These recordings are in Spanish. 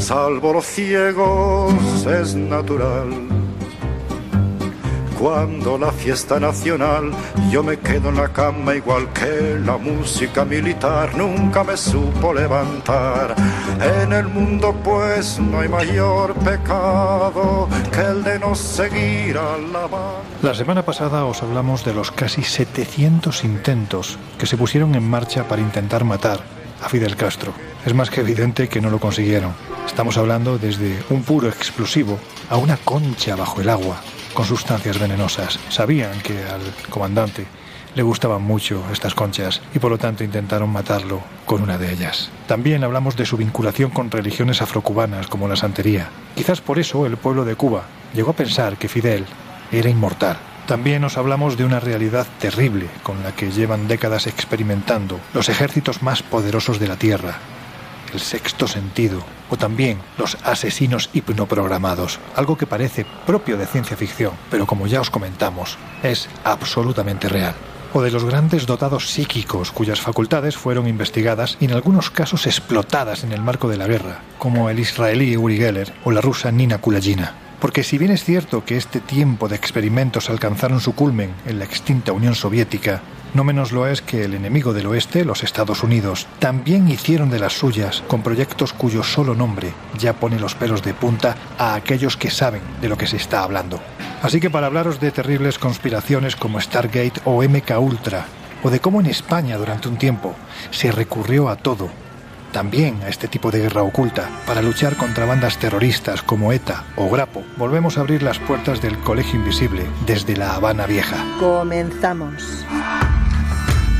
salvo los ciegos, es natural. Cuando la fiesta nacional, yo me quedo en la cama igual que la música militar nunca me supo levantar. En el mundo pues no hay mayor pecado que el de no seguir a la. La semana pasada os hablamos de los casi 700 intentos que se pusieron en marcha para intentar matar a Fidel Castro. Es más que evidente que no lo consiguieron. Estamos hablando desde un puro explosivo a una concha bajo el agua con sustancias venenosas. Sabían que al comandante le gustaban mucho estas conchas y por lo tanto intentaron matarlo con una de ellas. También hablamos de su vinculación con religiones afrocubanas como la santería. Quizás por eso el pueblo de Cuba llegó a pensar que Fidel era inmortal. También nos hablamos de una realidad terrible con la que llevan décadas experimentando los ejércitos más poderosos de la Tierra, el sexto sentido o también los asesinos hipnoprogramados, algo que parece propio de ciencia ficción, pero como ya os comentamos, es absolutamente real. O de los grandes dotados psíquicos cuyas facultades fueron investigadas y en algunos casos explotadas en el marco de la guerra, como el israelí Uri Geller o la rusa Nina Kulagina. Porque si bien es cierto que este tiempo de experimentos alcanzaron su culmen en la extinta Unión Soviética, no menos lo es que el enemigo del oeste, los Estados Unidos, también hicieron de las suyas con proyectos cuyo solo nombre ya pone los pelos de punta a aquellos que saben de lo que se está hablando. Así que para hablaros de terribles conspiraciones como Stargate o MK Ultra, o de cómo en España durante un tiempo se recurrió a todo también a este tipo de guerra oculta, para luchar contra bandas terroristas como ETA o Grapo, volvemos a abrir las puertas del Colegio Invisible desde La Habana Vieja. Comenzamos.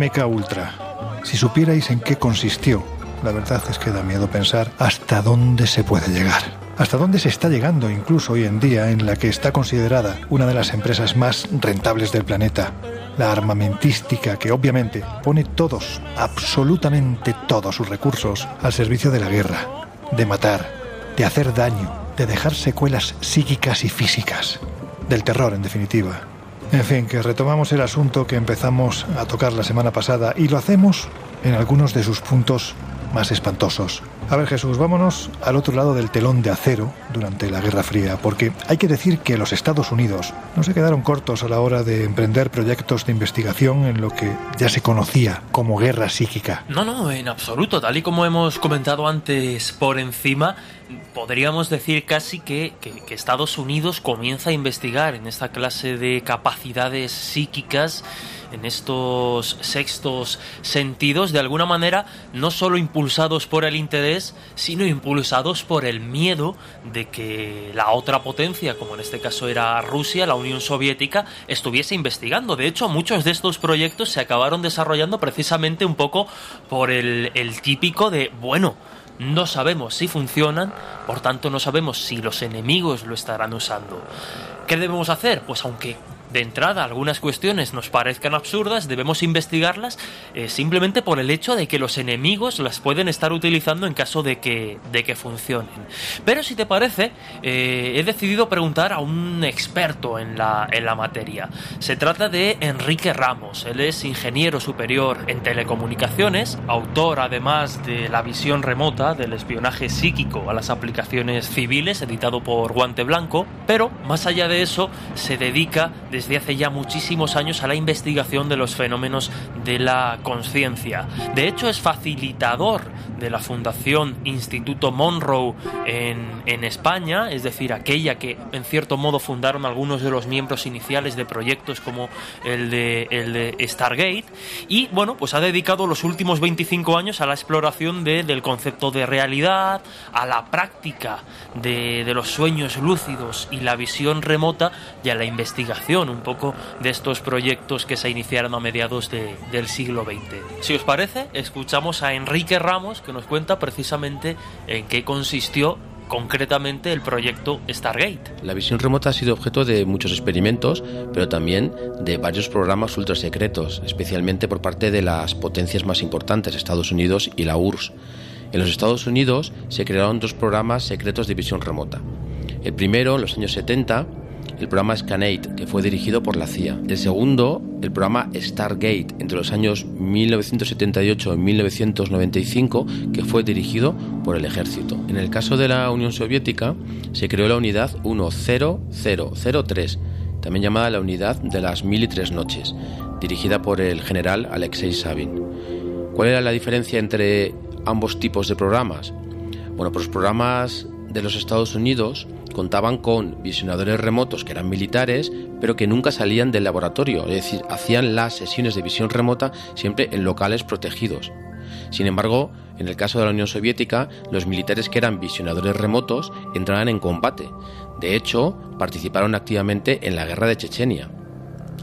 MK Ultra. Si supierais en qué consistió, la verdad es que da miedo pensar hasta dónde se puede llegar. Hasta dónde se está llegando incluso hoy en día en la que está considerada una de las empresas más rentables del planeta. La armamentística que obviamente pone todos, absolutamente todos sus recursos al servicio de la guerra, de matar, de hacer daño, de dejar secuelas psíquicas y físicas, del terror en definitiva. En fin, que retomamos el asunto que empezamos a tocar la semana pasada y lo hacemos en algunos de sus puntos más espantosos. A ver Jesús, vámonos al otro lado del telón de acero durante la Guerra Fría, porque hay que decir que los Estados Unidos no se quedaron cortos a la hora de emprender proyectos de investigación en lo que ya se conocía como guerra psíquica. No, no, en absoluto. Tal y como hemos comentado antes por encima, podríamos decir casi que, que, Estados Unidos comienza a investigar en esta clase de capacidades psíquicas en estos sextos sentidos, de alguna manera, no solo impulsados por el interés, sino impulsados por el miedo de que la otra potencia, como en este caso era Rusia, la Unión Soviética, estuviese investigando. De hecho, muchos de estos proyectos se acabaron desarrollando precisamente un poco por el, el típico de, bueno, no sabemos si funcionan, por tanto no sabemos si los enemigos lo estarán usando. ¿Qué debemos hacer? Pues aunque de entrada algunas cuestiones nos parezcan absurdas, debemos investigarlas eh, simplemente por el hecho de que los enemigos las pueden estar utilizando en caso de que, de que funcionen. Pero si te parece, eh, he decidido preguntar a un experto en la, en la materia. Se trata de Enrique Ramos. Él es ingeniero superior en telecomunicaciones, autor además de La visión remota del espionaje psíquico a las aplicaciones civiles, editado por Guante Blanco, pero más allá de eso, se dedica desde hace ya muchísimos años a la investigación de los fenómenos de la conciencia. De hecho, es facilitador de la Fundación Instituto Monroe en, España, es decir, aquella que en cierto modo fundaron algunos de los miembros iniciales de proyectos como el de, el de Stargate. Y bueno, pues ha dedicado los últimos 25 años a la exploración de, del concepto de realidad, a la práctica de los sueños lúcidos y la visión remota y a la investigación un poco de estos proyectos que se iniciaron a mediados del siglo XX. Si os parece, escuchamos a Enrique Ramos que nos cuenta precisamente en qué consistió concretamente el proyecto Stargate. La visión remota ha sido objeto de muchos experimentos, pero también de varios programas ultra secretos, especialmente por parte de las potencias más importantes, Estados Unidos y la URSS. En los Estados Unidos se crearon dos programas secretos de visión remota. El primero, en los años 70, el programa Scanate, que fue dirigido por la CIA. El segundo, el programa Stargate, entre los años 1978 y 1995, que fue dirigido por el ejército. En el caso de la Unión Soviética, se creó la unidad 10003, también llamada la unidad de las mil y tres noches, dirigida por el general Alexei Sabin. ¿Cuál era la diferencia entre ambos tipos de programas? Bueno, pues los programas de los Estados Unidos contaban con visionadores remotos que eran militares, pero que nunca salían del laboratorio, es decir, hacían las sesiones de visión remota siempre en locales protegidos. Sin embargo, en el caso de la Unión Soviética, los militares que eran visionadores remotos entraban en combate. De hecho, participaron activamente en la guerra de Chechenia.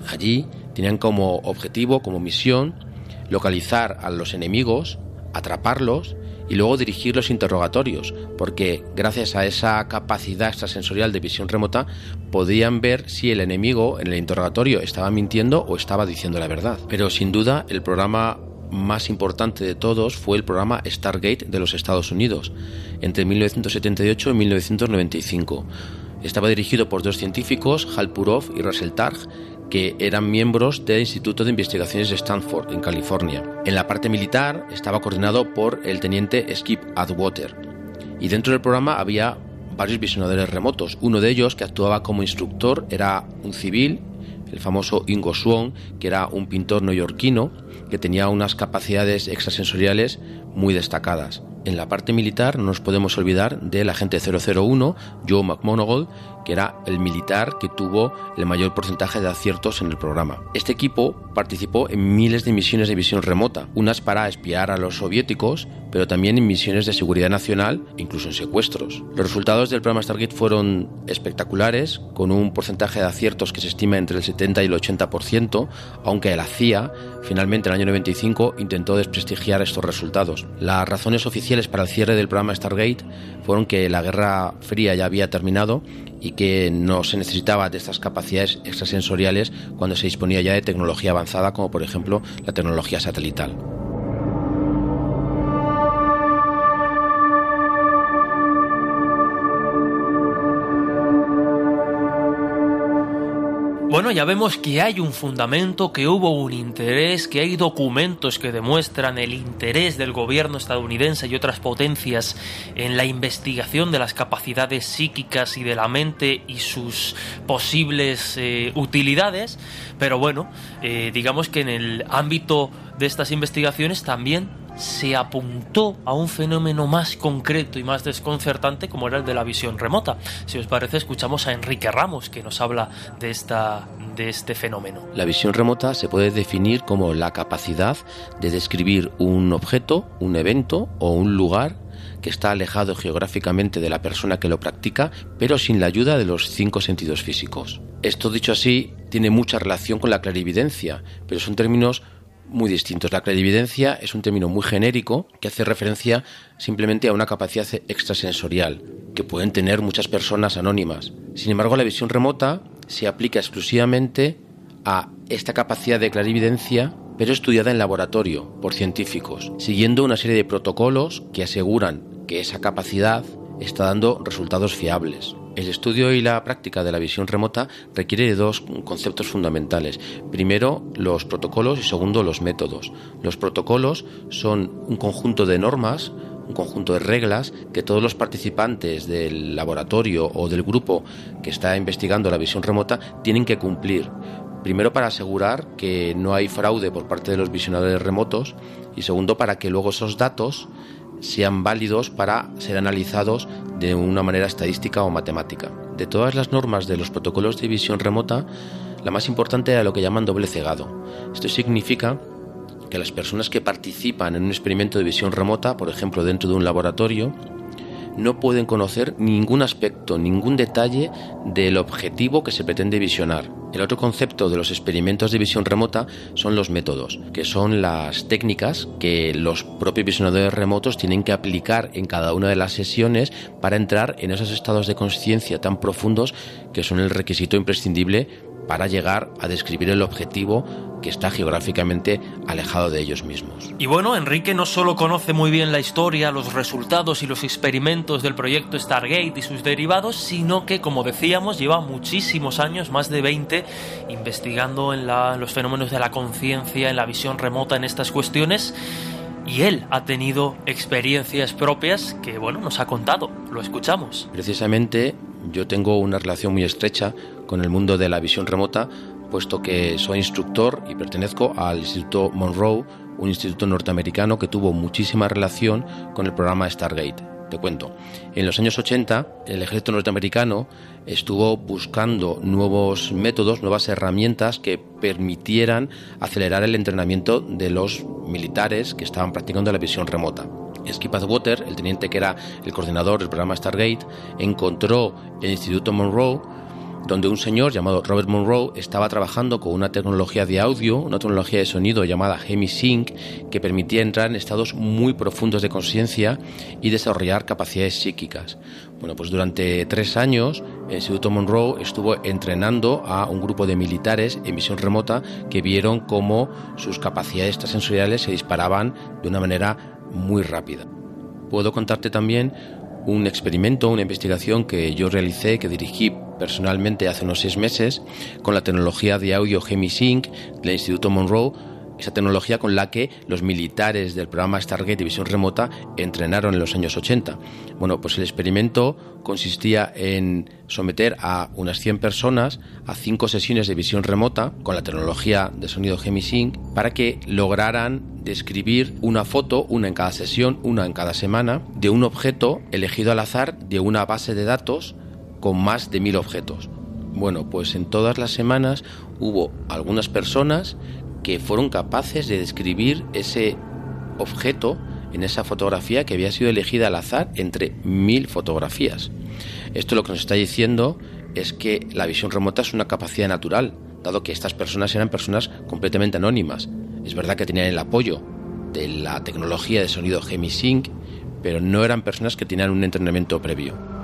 Allí tenían como objetivo, como misión, localizar a los enemigos, atraparlos y luego dirigir los interrogatorios, porque gracias a esa capacidad extrasensorial de visión remota podían ver si el enemigo en el interrogatorio estaba mintiendo o estaba diciendo la verdad. Pero sin duda el programa más importante de todos fue el programa Stargate de los Estados Unidos, entre 1978 y 1995. Estaba dirigido por dos científicos, Hal Purov y Russell Targ, que eran miembros del Instituto de Investigaciones de Stanford, en California. En la parte militar estaba coordinado por el teniente Skip Atwater. Y dentro del programa había varios visionadores remotos. Uno de ellos, que actuaba como instructor, era un civil, el famoso Ingo Swan, que era un pintor neoyorquino que tenía unas capacidades extrasensoriales muy destacadas. En la parte militar no nos podemos olvidar del agente 001, Joe McMonagle, que era el militar que tuvo el mayor porcentaje de aciertos en el programa. Este equipo participó en miles de misiones de visión remota, unas para espiar a los soviéticos, pero también en misiones de seguridad nacional, incluso en secuestros. Los resultados del programa Stargate fueron espectaculares, con un porcentaje de aciertos que se estima entre el 70 y el 80%, aunque la CIA finalmente en el año 95 intentó desprestigiar estos resultados. Las razones oficiales para el cierre del programa Stargate fueron que la Guerra Fría ya había terminado y que no se necesitaba de estas capacidades extrasensoriales cuando se disponía ya de tecnología avanzada como por ejemplo la tecnología satelital. Bueno, ya vemos que hay un fundamento, que hubo un interés, que hay documentos que demuestran el interés del gobierno estadounidense y otras potencias en la investigación de las capacidades psíquicas y de la mente y sus posibles eh, utilidades, pero bueno, eh, digamos que en el ámbito de estas investigaciones también se apuntó a un fenómeno más concreto y más desconcertante como era el de la visión remota. Si os parece, escuchamos a Enrique Ramos que nos habla de, esta, de este fenómeno. La visión remota se puede definir como la capacidad de describir un objeto, un evento o un lugar que está alejado geográficamente de la persona que lo practica, pero sin la ayuda de los cinco sentidos físicos. Esto dicho así tiene mucha relación con la clarividencia, pero son términos muy distintos. La clarividencia es un término muy genérico que hace referencia simplemente a una capacidad extrasensorial que pueden tener muchas personas anónimas. Sin embargo, la visión remota se aplica exclusivamente a esta capacidad de clarividencia, pero estudiada en laboratorio por científicos, siguiendo una serie de protocolos que aseguran que esa capacidad está dando resultados fiables. El estudio y la práctica de la visión remota requiere de dos conceptos fundamentales. Primero, los protocolos y segundo, los métodos. Los protocolos son un conjunto de normas, un conjunto de reglas que todos los participantes del laboratorio o del grupo que está investigando la visión remota tienen que cumplir. Primero para asegurar que no hay fraude por parte de los visionadores remotos y segundo para que luego esos datos sean válidos para ser analizados de una manera estadística o matemática. De todas las normas de los protocolos de visión remota, la más importante era lo que llaman doble cegado. Esto significa que las personas que participan en un experimento de visión remota, por ejemplo dentro de un laboratorio, no pueden conocer ningún aspecto, ningún detalle del objetivo que se pretende visionar. El otro concepto de los experimentos de visión remota son los métodos, que son las técnicas que los propios visionadores remotos tienen que aplicar en cada una de las sesiones para entrar en esos estados de conciencia tan profundos que son el requisito imprescindible para llegar a describir el objetivo que está geográficamente alejado de ellos mismos. Y bueno, Enrique no solo conoce muy bien la historia, los resultados y los experimentos del proyecto Stargate y sus derivados, sino que, como decíamos, lleva muchísimos años, más de 20, investigando en, los fenómenos de la conciencia, en la visión remota, en estas cuestiones. Y él ha tenido experiencias propias que, bueno, nos ha contado. Lo escuchamos. Precisamente yo tengo una relación muy estrecha con el mundo de la visión remota, puesto que soy instructor y pertenezco al Instituto Monroe, un instituto norteamericano que tuvo muchísima relación con el programa Stargate. Te cuento, en los años 80 el ejército norteamericano estuvo buscando nuevos métodos, nuevas herramientas que permitieran acelerar el entrenamiento de los militares que estaban practicando la visión remota. Skip Water, el teniente que era el coordinador del programa Stargate, encontró el Instituto Monroe donde un señor llamado Robert Monroe estaba trabajando con una tecnología de audio, una tecnología de sonido llamada HemiSync, que permitía entrar en estados muy profundos de conciencia y desarrollar capacidades psíquicas. Bueno, pues durante tres años el Instituto Monroe estuvo entrenando a un grupo de militares en visión remota que vieron cómo sus capacidades extrasensoriales se disparaban de una manera muy rápida. Puedo contarte también un experimento, una investigación que yo realicé, que dirigí personalmente hace unos seis meses con la tecnología de audio GemiSync del Instituto Monroe, esa tecnología con la que los militares del programa Stargate División Remota entrenaron en los años 80. Bueno, pues el experimento consistía en someter a unas 100 personas a cinco sesiones de visión remota con la tecnología de sonido GemiSync para que lograran describir una foto, una en cada sesión, una en cada semana, de un objeto elegido al azar de una base de datos con más de mil objetos. Bueno, pues en todas las semanas hubo algunas personas que fueron capaces de describir ese objeto en esa fotografía que había sido elegida al azar entre mil fotografías. Esto lo que nos está diciendo es que la visión remota es una capacidad natural, dado que estas personas eran personas completamente anónimas. Es verdad que tenían el apoyo de la tecnología de sonido GemiSync, pero no eran personas que tenían un entrenamiento previo.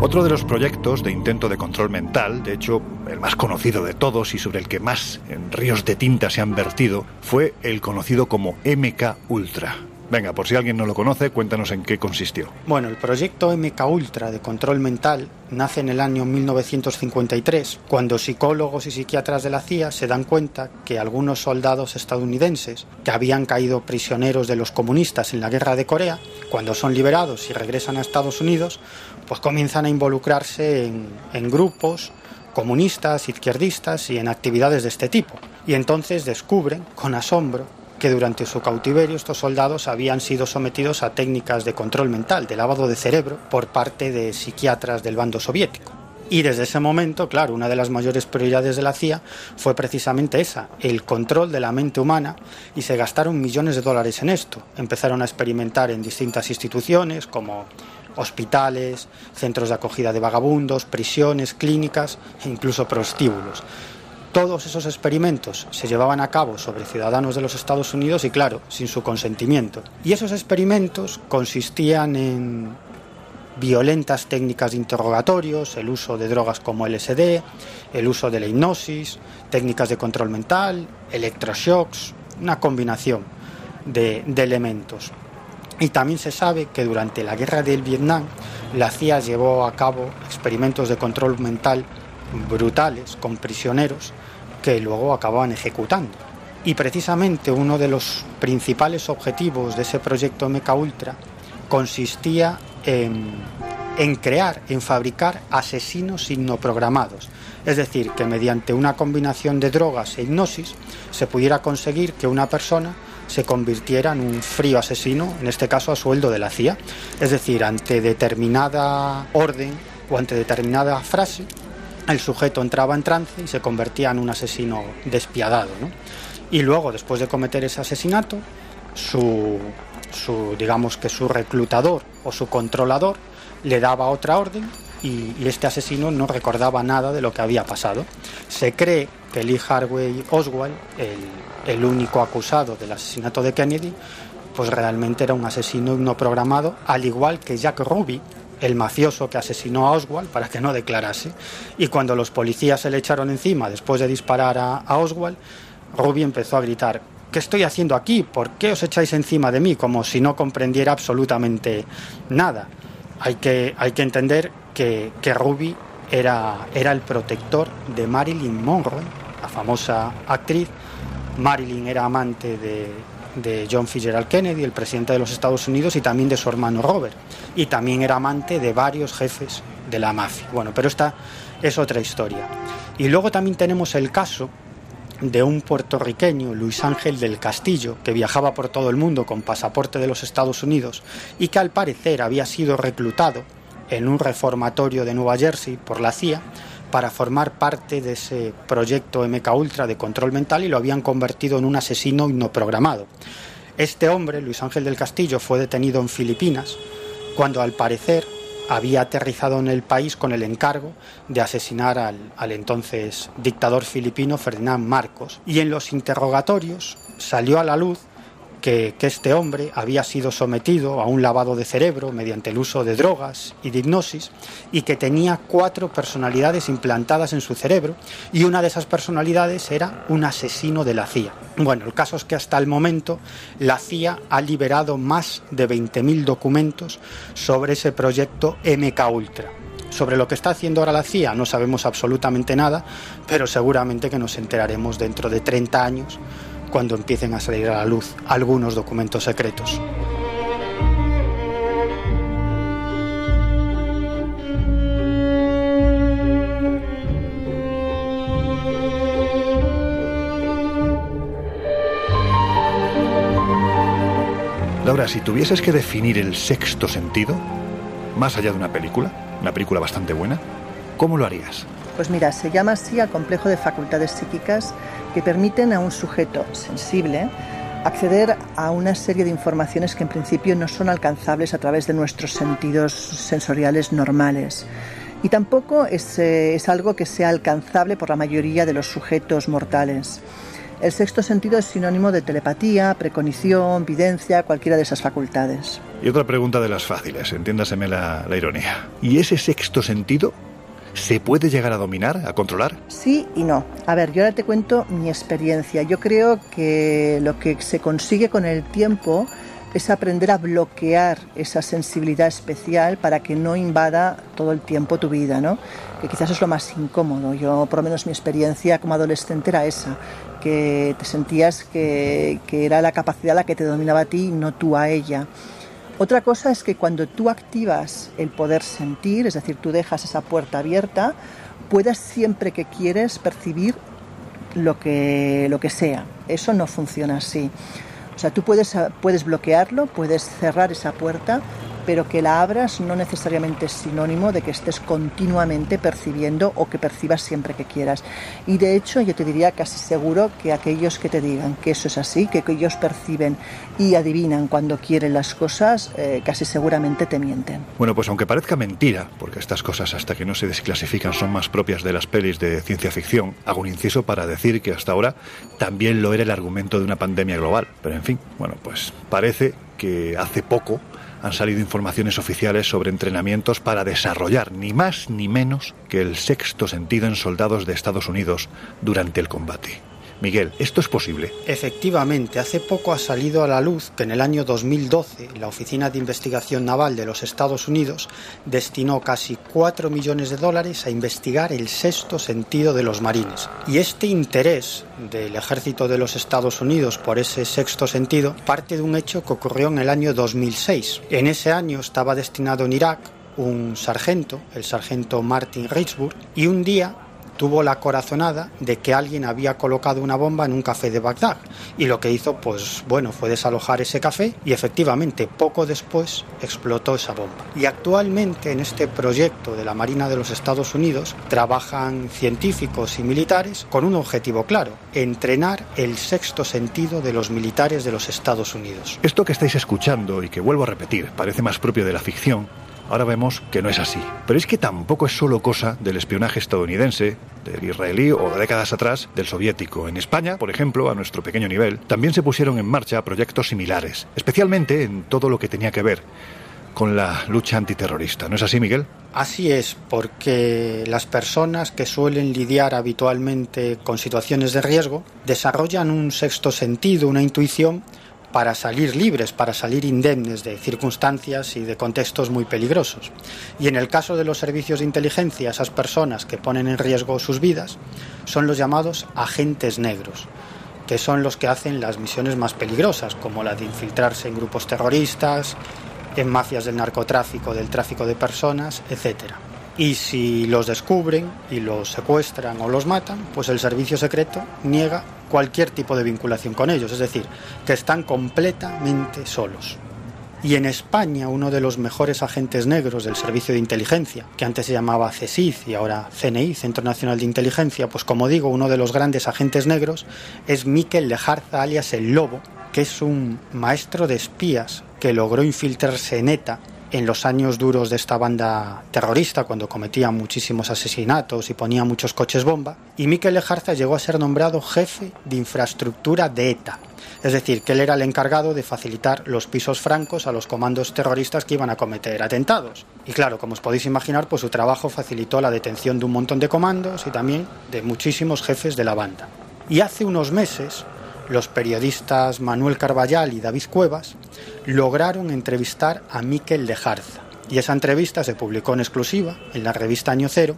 Otro de los proyectos de intento de control mental, de hecho el más conocido de todos y sobre el que más en ríos de tinta se han vertido, fue el conocido como MK Ultra. Venga, por si alguien no lo conoce, cuéntanos en qué consistió. Bueno, el proyecto MK Ultra de control mental nace en el año 1953, cuando psicólogos y psiquiatras de la CIA se dan cuenta que algunos soldados estadounidenses que habían caído prisioneros de los comunistas en la guerra de Corea, cuando son liberados y regresan a Estados Unidos, pues comienzan a involucrarse en, grupos comunistas, izquierdistas y en actividades de este tipo. Y entonces descubren, con asombro, que durante su cautiverio estos soldados habían sido sometidos a técnicas de control mental, de lavado de cerebro, por parte de psiquiatras del bando soviético. Y desde ese momento, claro, una de las mayores prioridades de la CIA fue precisamente esa, el control de la mente humana, y se gastaron millones de dólares en esto. Empezaron a experimentar en distintas instituciones como hospitales, centros de acogida de vagabundos, prisiones, clínicas e incluso prostíbulos todos esos experimentos se llevaban a cabo sobre ciudadanos de los Estados Unidos y claro, sin su consentimiento. Y esos experimentos consistían en violentas técnicas de interrogatorios, el uso de drogas como LSD, el uso de la hipnosis, técnicas de control mental, electroshocks, una combinación de, de elementos. Y también se sabe que durante la guerra del Vietnam la CIA llevó a cabo experimentos de control mental brutales con prisioneros que luego acababan ejecutando. Y precisamente uno de los principales objetivos de ese proyecto Meca Ultra consistía en, en crear, en fabricar asesinos signoprogramados. Es decir, que mediante una combinación de drogas e hipnosis se pudiera conseguir que una persona se convirtiera en un frío asesino, en este caso a sueldo de la CIA. Es decir, ante determinada orden o ante determinada frase, el sujeto entraba en trance y se convertía en un asesino despiadado. Y luego, después de cometer ese asesinato, su, digamos que su reclutador o su controlador le daba otra orden y, este asesino no recordaba nada de lo que había pasado. Se cree que Lee Harvey Oswald, el, el único acusado del asesinato de Kennedy, pues realmente era un asesino no programado, al igual que Jack Ruby, el mafioso que asesinó a Oswald para que no declarase. Y cuando los policías se le echaron encima después de disparar a, Oswald, Ruby empezó a gritar, ¿qué estoy haciendo aquí? ¿Por qué os echáis encima de mí? Como si no comprendiera absolutamente nada. Hay que, hay que entender que, Ruby era, era el protector de Marilyn Monroe, la famosa actriz. Marilyn era amante de, de John Fitzgerald Kennedy, el presidente de los Estados Unidos, y también de su hermano Robert. Y también era amante de varios jefes de la mafia. Bueno, pero esta es otra historia. Y luego también tenemos el caso de un puertorriqueño, Luis Ángel del Castillo, que viajaba por todo el mundo con pasaporte de los Estados Unidos y que al parecer había sido reclutado en un reformatorio de Nueva Jersey por la CIA para formar parte de ese proyecto MK Ultra de control mental y lo habían convertido en un asesino no programado. Este hombre, Luis Ángel del Castillo, fue detenido en Filipinas cuando al parecer había aterrizado en el país con el encargo de asesinar al, al entonces dictador filipino Ferdinand Marcos. Y en los interrogatorios salió a la luz que, este hombre había sido sometido a un lavado de cerebro mediante el uso de drogas y de hipnosis y que tenía cuatro personalidades implantadas en su cerebro y una de esas personalidades era un asesino de la CIA. Bueno, el caso es que hasta el momento la CIA ha liberado más de 20.000 documentos sobre ese proyecto MK Ultra. Sobre lo que está haciendo ahora la CIA no sabemos absolutamente nada, pero seguramente que nos enteraremos dentro de 30 años cuando empiecen a salir a la luz algunos documentos secretos. Laura, si tuvieses que definir el sexto sentido, más allá de una película, una película bastante buena, ¿cómo lo harías? Pues mira, se llama así al complejo de facultades psíquicas que permiten a un sujeto sensible acceder a una serie de informaciones que en principio no son alcanzables a través de nuestros sentidos sensoriales normales. Y tampoco es, eh, es algo que sea alcanzable por la mayoría de los sujetos mortales. El sexto sentido es sinónimo de telepatía, preconición, videncia, cualquiera de esas facultades. Y otra pregunta de las fáciles, entiéndaseme la ironía. ¿Y ese sexto sentido ¿Se puede llegar a dominar, a controlar? Sí y no. A ver, yo ahora te cuento mi experiencia. Yo creo que lo que se consigue con el tiempo es aprender a bloquear esa sensibilidad especial para que no invada todo el tiempo tu vida, ¿no? Que quizás es lo más incómodo. Yo, por lo menos mi experiencia como adolescente era esa, que te sentías que, que era la capacidad la que te dominaba a ti y no tú a ella. Otra cosa es que cuando tú activas el poder sentir, es decir, tú dejas esa puerta abierta, puedas siempre que quieres percibir lo que, lo que sea. Eso no funciona así. O sea, tú puedes, puedes bloquearlo, puedes cerrar esa puerta, pero que la abras no necesariamente es sinónimo de que estés continuamente percibiendo o que percibas siempre que quieras. Y de hecho yo te diría casi seguro que aquellos que te digan que eso es así, que ellos perciben y adivinan cuando quieren las cosas, eh, casi seguramente te mienten. Bueno, pues aunque parezca mentira, porque estas cosas hasta que no se desclasifican son más propias de las pelis de ciencia ficción, hago un inciso para decir que hasta ahora también lo era el argumento de una pandemia global. Pero en fin, bueno, pues parece que hace poco han salido informaciones oficiales sobre entrenamientos para desarrollar ni más ni menos que el sexto sentido en soldados de Estados Unidos durante el combate. Miguel, ¿esto es posible? Efectivamente, hace poco ha salido a la luz que en el año 2012 la Oficina de Investigación Naval de los Estados Unidos destinó casi 4 millones de dólares a investigar el sexto sentido de los marines. Y este interés del ejército de los Estados Unidos por ese sexto sentido parte de un hecho que ocurrió en el año 2006. En ese año estaba destinado en Irak un sargento, el sargento Martin Richburg, y un día tuvo la corazonada de que alguien había colocado una bomba en un café de Bagdad. Y lo que hizo pues bueno fue desalojar ese café y efectivamente poco después explotó esa bomba. Y actualmente en este proyecto de la Marina de los Estados Unidos trabajan científicos y militares con un objetivo claro entrenar el sexto sentido de los militares de los Estados Unidos. Esto que estáis escuchando y que vuelvo a repetir parece más propio de la ficción Ahora vemos que no es así. Pero es que tampoco es solo cosa del espionaje estadounidense, del israelí o de décadas atrás del soviético. En España, por ejemplo, a nuestro pequeño nivel, también se pusieron en marcha proyectos similares, especialmente en todo lo que tenía que ver con la lucha antiterrorista. ¿No es así, Miguel? Así es, porque las personas que suelen lidiar habitualmente con situaciones de riesgo desarrollan un sexto sentido, una intuición para salir libres, para salir indemnes de circunstancias y de contextos muy peligrosos. Y en el caso de los servicios de inteligencia, esas personas que ponen en riesgo sus vidas son los llamados agentes negros, que son los que hacen las misiones más peligrosas, como la de infiltrarse en grupos terroristas, en mafias del narcotráfico, del tráfico de personas, etc. Y si los descubren y los secuestran o los matan, pues el servicio secreto niega cualquier tipo de vinculación con ellos, es decir, que están completamente solos. Y en España, uno de los mejores agentes negros del Servicio de Inteligencia, que antes se llamaba CSIC y ahora CNI, Centro Nacional de Inteligencia, pues como digo, uno de los grandes agentes negros es Miquel Lejarza, alias El Lobo, que es un maestro de espías que logró infiltrarse en ETA en los años duros de esta banda terrorista, cuando cometía muchísimos asesinatos y ponía muchos coches bomba, y Miquel Lejarza llegó a ser nombrado jefe de infraestructura de ETA. Es decir, que él era el encargado de facilitar los pisos francos a los comandos terroristas que iban a cometer atentados. Y claro, como os podéis imaginar, pues su trabajo facilitó la detención de un montón de comandos y también de muchísimos jefes de la banda. Y hace unos meses, los periodistas Manuel Carballal y David Cuevas lograron entrevistar a Miquel de Jarza. Y esa entrevista se publicó en exclusiva en la revista Año Cero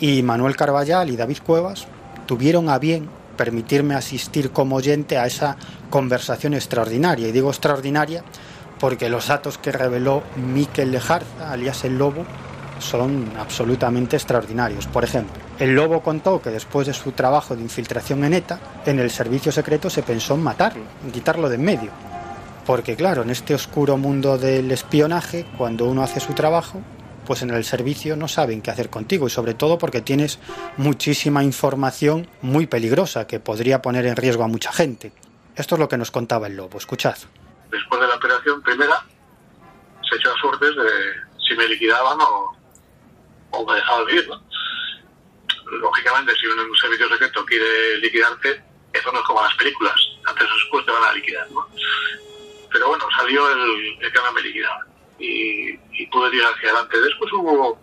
y Manuel Carballal y David Cuevas tuvieron a bien permitirme asistir como oyente a esa conversación extraordinaria. Y digo extraordinaria porque los datos que reveló Miquel de Jarza, alias el Lobo, son absolutamente extraordinarios. Por ejemplo, el Lobo contó que después de su trabajo de infiltración en ETA, en el servicio secreto se pensó en matarlo, en quitarlo de en medio. Porque claro, en este oscuro mundo del espionaje, cuando uno hace su trabajo, pues en el servicio no saben qué hacer contigo y sobre todo porque tienes muchísima información muy peligrosa que podría poner en riesgo a mucha gente. Esto es lo que nos contaba el Lobo, escuchad. Después de la operación primera, se echó a suertes de si me liquidaban o, o me dejaban vivir, ¿no? Lógicamente, si un servicio secreto quiere liquidarte, Eso no es como las películas, antes o después te van a liquidar, ¿no? Pero bueno, salió el, el que me liquidaba y, y pude ir hacia adelante. Después hubo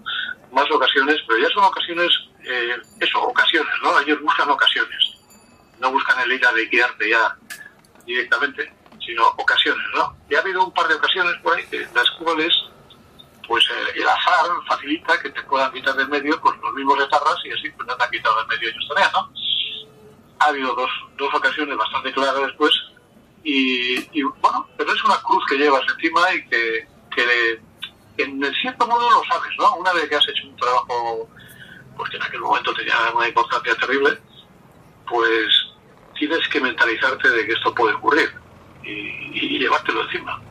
más ocasiones, pero ya son ocasiones, eh, eso, ocasiones, ¿no? Ellos buscan ocasiones, no buscan el ir a liquidarte ya directamente, sino ocasiones, ¿no? Y ha habido un par de ocasiones por ahí, las cuales pues eh, el azar facilita que te puedan quitar del medio pues los mismos etarras y así pues no te han quitado del medio ellos también, ¿no? Ha habido dos, dos ocasiones bastante claras después y, y, bueno, pero es una cruz que llevas encima y que, que en cierto modo lo sabes, ¿no? Una vez que has hecho un trabajo pues que en aquel momento tenía una importancia terrible, pues tienes que mentalizarte de que esto puede ocurrir y, y llevártelo encima.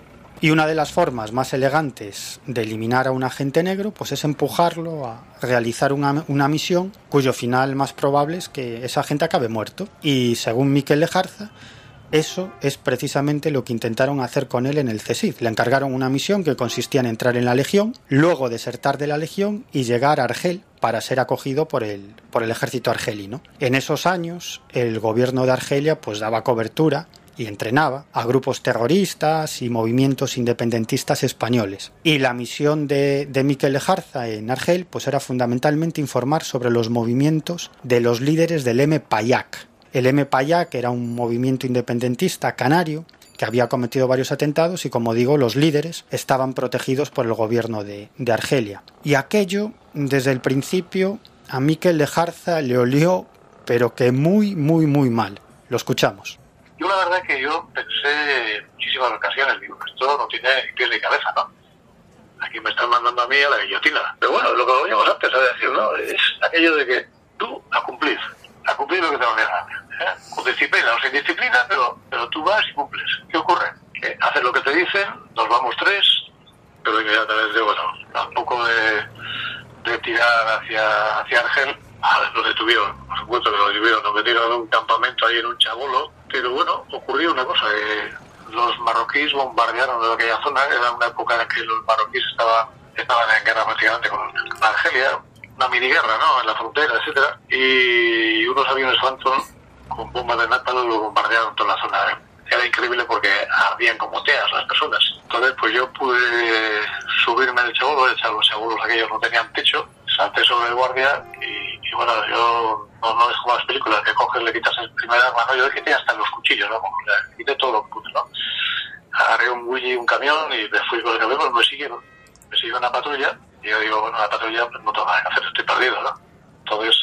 Y una de las formas más elegantes de eliminar a un agente negro pues es empujarlo a realizar una, misión cuyo final más probable es que esa agente acabe muerto. Y según Miquel Lejarza, eso es precisamente lo que intentaron hacer con él en el CESID. Le encargaron una misión que consistía en entrar en la Legión, luego desertar de la Legión y llegar a Argel para ser acogido por el, por el ejército argelino. En esos años, el gobierno de Argelia pues daba cobertura y entrenaba a grupos terroristas y movimientos independentistas españoles. Y la misión de, de Miquel en Argel pues era fundamentalmente informar sobre los movimientos de los líderes del M. Payak. El M. Payak era un movimiento independentista canario que había cometido varios atentados y como digo los líderes estaban protegidos por el gobierno de, de Argelia. Y aquello desde el principio a Miquel Lejarza le olió pero que muy muy muy mal. Lo escuchamos. Yo la verdad que yo pensé en muchísimas ocasiones, digo, esto no tiene pies ni cabeza, ¿no? Aquí me están mandando a mí a la guillotina. Pero bueno, lo que veníamos antes a decir, ¿no? Es aquello de que tú a cumplir, a cumplir lo que te ordenan. ¿eh? Con disciplina o sin disciplina, pero, pero tú vas y cumples. ¿Qué ocurre? Que haces lo que te dicen, nos vamos tres, pero inmediatamente, bueno, tampoco de, de tirar hacia, hacia Argel, lo detuvieron, por supuesto que lo detuvieron, nos metieron en un campamento ahí en un chabolo, pero bueno, ocurrió una cosa, eh, los marroquíes bombardearon de aquella zona, era una época en que los marroquíes estaban, estaban en guerra prácticamente con, Argelia, una mini guerra, ¿no?, en la frontera, etcétera, y unos aviones Phantom con bombas de napalm lo bombardearon toda la zona. Era increíble porque ardían como teas las personas. Entonces, pues yo pude subirme al chabolo, los chabolos aquellos no tenían techo, salté sobre el guardia y, bueno, yo no, no es como las películas que coges, le quitas el primer arma, no, yo le quité hasta los cuchillos, ¿no? Le quité todo lo que pude, ¿no? Agarré un Willy, un camión y me fui con el camión, pues me siguieron. Me siguió una patrulla y yo digo, bueno, la patrulla pues, no tengo nada que hacer, estoy perdido, ¿no? Entonces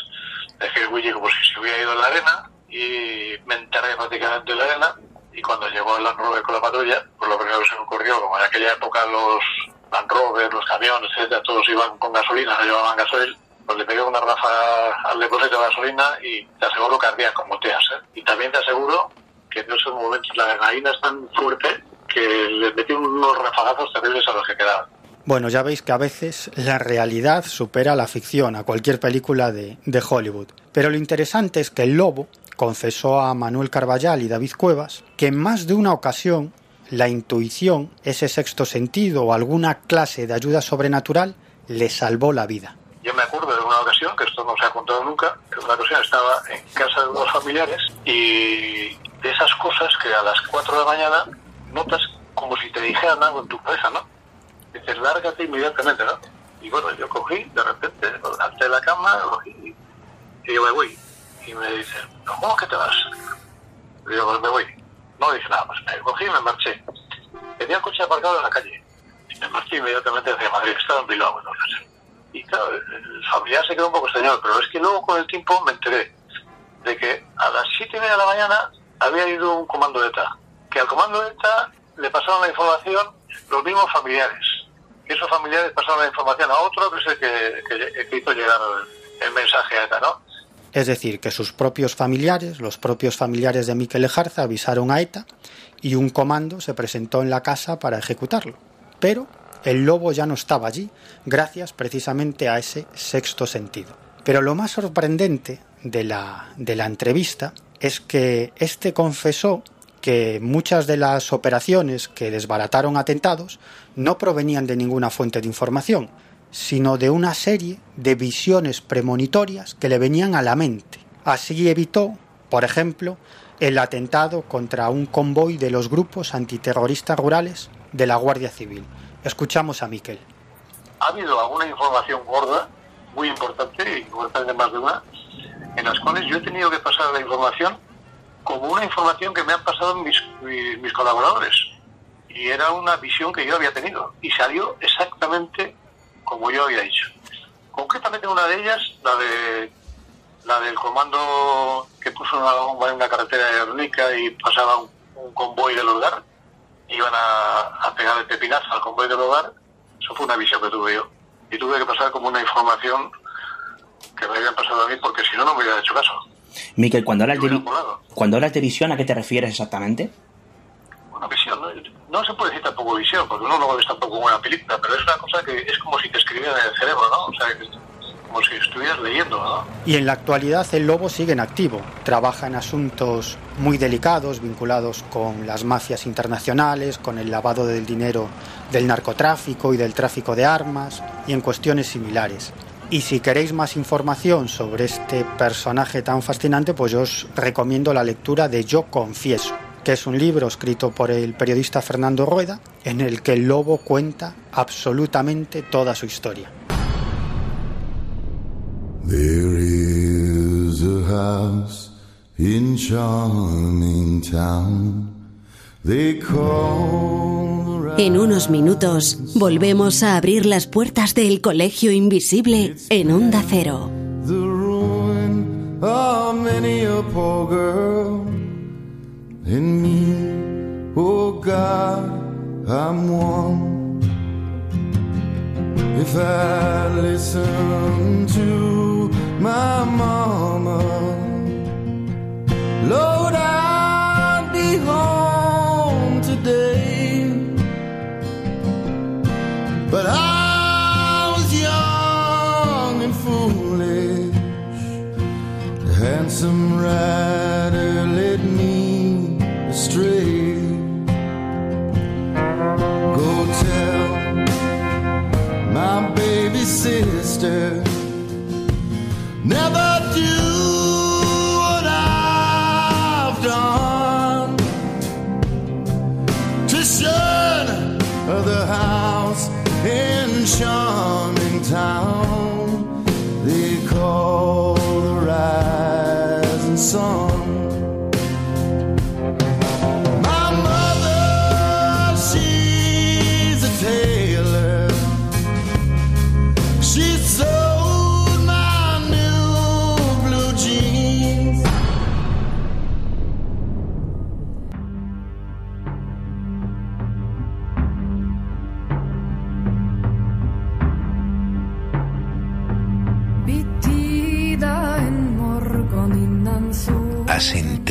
dejé el Willy como si se hubiera ido en la arena y me enterré prácticamente en la arena y cuando llegó Land Rover con la patrulla, pues lo primero que se me ocurrió, como en aquella época los Land Rover, los camiones, etcétera, todos iban con gasolina, no llevaban gasoil, pues le pegué una rafa al depósito de gasolina y te aseguro ardía como teas. ¿eh? Y también te aseguro que en esos momentos la adrenalina es tan fuerte que le metí unos rafagazos terribles a los que quedaban. Bueno, ya veis que a veces la realidad supera la ficción, a cualquier película de, de Hollywood. Pero lo interesante es que el lobo confesó a Manuel Carballal y David Cuevas que en más de una ocasión la intuición, ese sexto sentido o alguna clase de ayuda sobrenatural le salvó la vida. Yo me acuerdo de una ocasión, que esto no se ha contado nunca, que una ocasión estaba en casa de unos familiares y de esas cosas que a las 4 de la mañana notas como si te dijeran algo en tu cabeza, ¿no? Dices, lárgate inmediatamente, ¿no? Y bueno, yo cogí, de repente, levanté de la cama cogí, y yo me voy. Y me dicen, ¿cómo que te vas? Y yo, pues me voy. No dije nada más, me cogí y me marché. Tenía el coche aparcado en la calle. Me marché inmediatamente hacia Madrid, estaba en Bilbao, entonces. Y claro, el familiar se quedó un poco extrañado, pero es que luego con el tiempo me enteré de que a las siete y media de la mañana había ido un comando de ETA. Que al comando de ETA le pasaron la información los mismos familiares. Y esos familiares pasaron la información a otro que es el que, que, que hizo llegar el, el mensaje a ETA, ¿no? Es decir, que sus propios familiares, los propios familiares de Miquel Ejarza, avisaron a ETA y un comando se presentó en la casa para ejecutarlo. Pero el lobo ya no estaba allí, gracias precisamente a ese sexto sentido. Pero lo más sorprendente de la, de la entrevista es que este confesó que muchas de las operaciones que desbarataron atentados no provenían de ninguna fuente de información, sino de una serie de visiones premonitorias que le venían a la mente. Así evitó, por ejemplo, el atentado contra un convoy de los grupos antiterroristas rurales de la Guardia Civil. Escuchamos a Miquel. Ha habido alguna información gorda, muy importante, importante más de una, en las cuales yo he tenido que pasar la información como una información que me han pasado mis, mis, colaboradores. Y era una visión que yo había tenido. Y salió exactamente como yo había dicho. Concretamente una de ellas, la de la del comando que puso una bomba en una carretera de Ernica y pasaba un, convoy del hogar, iban a, pegar el pepinazo al convoy del hogar, eso fue una visión que tuve yo. Y tuve que pasar como una información que me habían pasado a mí porque si no, no me hubiera hecho caso. Miquel, cuando hablas, de, cuando hablas de visión, ¿a qué te refieres exactamente? Una visión, ¿no? Se puede decir tampoco visión, porque uno no lo ves tampoco como una película, pero es una cosa que es como si te escribieran en el cerebro, ¿no? O sea, como si estuvieras leyendo, ¿no? Y en la actualidad el Lobo sigue en activo, trabaja en asuntos muy delicados vinculados con las mafias internacionales, con el lavado del dinero del narcotráfico y del tráfico de armas y en cuestiones similares. Y si queréis más información sobre este personaje tan fascinante, pues yo os recomiendo la lectura de Yo Confieso, que es un libro escrito por el periodista Fernando Rueda, en el que el lobo cuenta absolutamente toda su historia. En unos minutos volvemos a abrir las puertas del Colegio Invisible en Onda Cero. In me, oh God, I'm one. If I listen to my mama, Lord, I'd be home today. But I was young and foolish, handsome rider my baby sister, never do what I've done to shun the house in charming town they call the rising sun.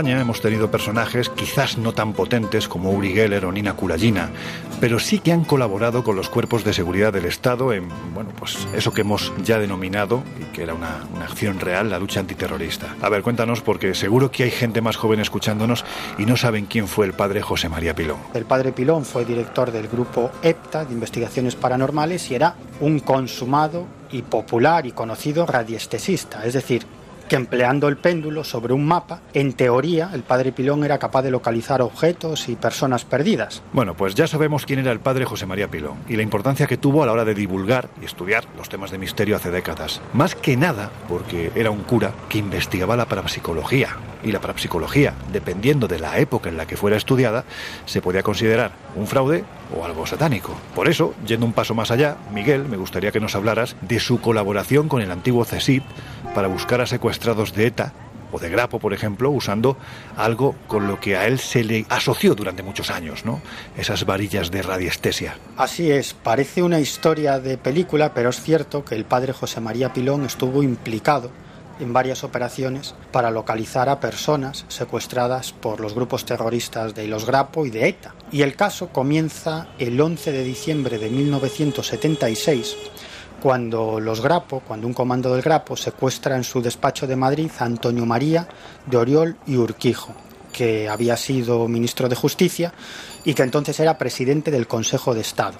España hemos tenido personajes quizás no tan potentes como Uri Geller o Nina Kulagina, pero sí que han colaborado con los cuerpos de seguridad del Estado en, bueno, pues eso que hemos ya denominado, y que era una, una acción real, la lucha antiterrorista. A ver, cuéntanos, porque seguro que hay gente más joven escuchándonos y no saben quién fue el padre José María Pilón. El padre Pilón fue director del grupo EPTA de investigaciones paranormales y era un consumado y popular y conocido radiestesista, es decir, que empleando el péndulo sobre un mapa, en teoría el padre Pilón era capaz de localizar objetos y personas perdidas. Bueno, pues ya sabemos quién era el padre José María Pilón y la importancia que tuvo a la hora de divulgar y estudiar los temas de misterio hace décadas. Más que nada porque era un cura que investigaba la parapsicología. Y la parapsicología, dependiendo de la época en la que fuera estudiada, se podía considerar un fraude o algo satánico. Por eso, yendo un paso más allá, Miguel, me gustaría que nos hablaras de su colaboración con el antiguo CESID para buscar a secuestrados de ETA o de grapo, por ejemplo, usando algo con lo que a él se le asoció durante muchos años, ¿no? Esas varillas de radiestesia. Así es, parece una historia de película, pero es cierto que el padre José María Pilón estuvo implicado en varias operaciones para localizar a personas secuestradas por los grupos terroristas de Los Grapo y de ETA. Y el caso comienza el 11 de diciembre de 1976 cuando los Grapo, cuando un comando del Grapo secuestra en su despacho de Madrid a Antonio María de Oriol y Urquijo, que había sido ministro de Justicia y que entonces era presidente del Consejo de Estado.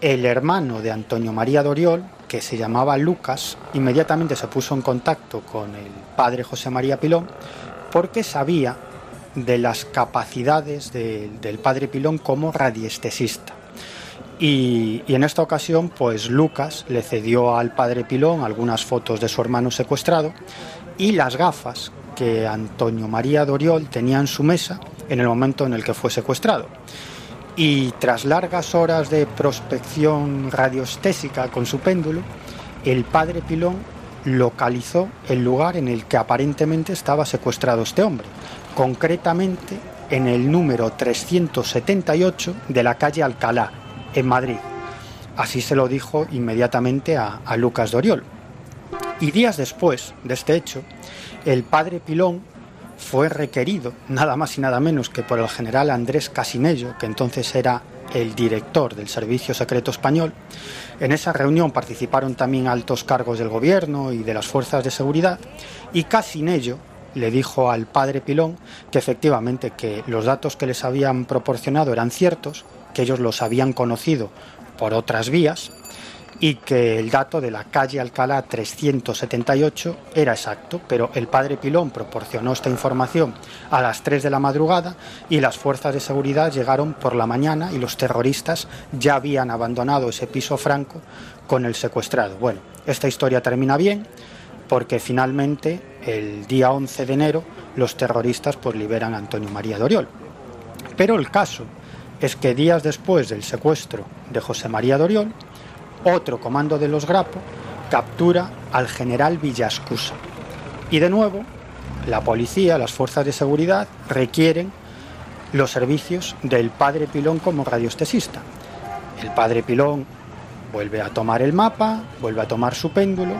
El hermano de Antonio María de Oriol, que se llamaba Lucas, inmediatamente se puso en contacto con el padre José María Pilón porque sabía de las capacidades del padre Pilón como radiestesista. Y, en esta ocasión, pues Lucas le cedió al padre Pilón algunas fotos de su hermano secuestrado y las gafas que Antonio María Doriol tenía en su mesa en el momento en el que fue secuestrado. Y tras largas horas de prospección radioestésica con su péndulo, el padre Pilón localizó el lugar en el que aparentemente estaba secuestrado este hombre, concretamente en el número 378 de la calle Alcalá, en Madrid. Así se lo dijo inmediatamente a, Lucas Doriol. Y días después de este hecho, el padre Pilón fue requerido, nada más y nada menos que por el general Andrés Casinello, que entonces era el director del Servicio Secreto Español. En esa reunión participaron también altos cargos del gobierno y de las fuerzas de seguridad y Casinello le dijo al padre Pilón que efectivamente que los datos que les habían proporcionado eran ciertos, que ellos los habían conocido por otras vías y que el dato de la calle Alcalá 378 era exacto, pero el padre Pilón proporcionó esta información a las 3 de la madrugada y las fuerzas de seguridad llegaron por la mañana y los terroristas ya habían abandonado ese piso franco con el secuestrado. Bueno, esta historia termina bien porque finalmente el día 11 de enero los terroristas pues liberan a Antonio María Doriol. Pero el caso es que días después del secuestro de José María Doriol, otro comando de los Grapo captura al general Villascusa. Y de nuevo, la policía, las fuerzas de seguridad requieren los servicios del padre Pilón como radiostesista. El padre Pilón vuelve a tomar el mapa, vuelve a tomar su péndulo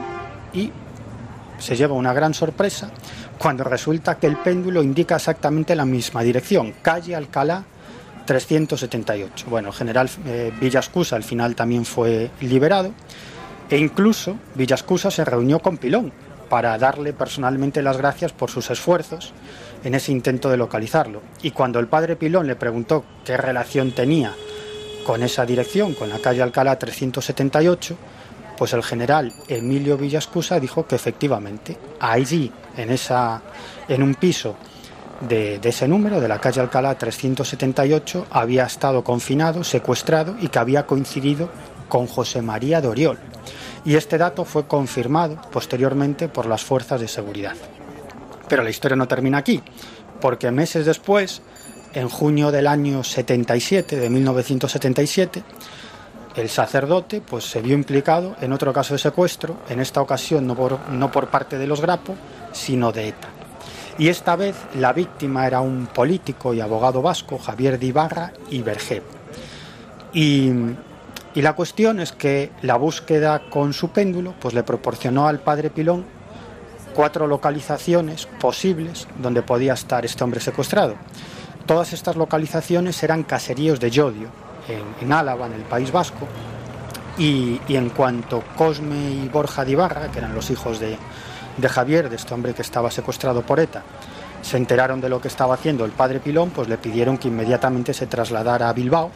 y se lleva una gran sorpresa cuando resulta que el péndulo indica exactamente la misma dirección, calle Alcalá 378. Bueno, el general eh, Villascusa al final también fue liberado e incluso Villascusa se reunió con Pilón para darle personalmente las gracias por sus esfuerzos en ese intento de localizarlo. Y cuando el padre Pilón le preguntó qué relación tenía con esa dirección, con la calle Alcalá 378, pues el general Emilio Villascusa dijo que efectivamente allí, en, esa, en un piso de, ese número, de la calle Alcalá 378, había estado confinado, secuestrado y que había coincidido con José María de Oriol. Y este dato fue confirmado posteriormente por las fuerzas de seguridad. Pero la historia no termina aquí, porque meses después, en junio del año 77, de 1977, el sacerdote pues, se vio implicado en otro caso de secuestro, en esta ocasión no por, no por parte de los Grapo, sino de ETA. Y esta vez la víctima era un político y abogado vasco, Javier de Ibarra y Berger. Y, la cuestión es que la búsqueda con su péndulo pues le proporcionó al padre Pilón cuatro localizaciones posibles donde podía estar este hombre secuestrado. Todas estas localizaciones eran caseríos de Yodio, en, Álava, en el País Vasco, y, en cuanto Cosme y Borja de que eran los hijos de, de Javier, de este hombre que estaba secuestrado por ETA, se enteraron de lo que estaba haciendo el padre Pilón, pues le pidieron que inmediatamente se trasladara a Bilbao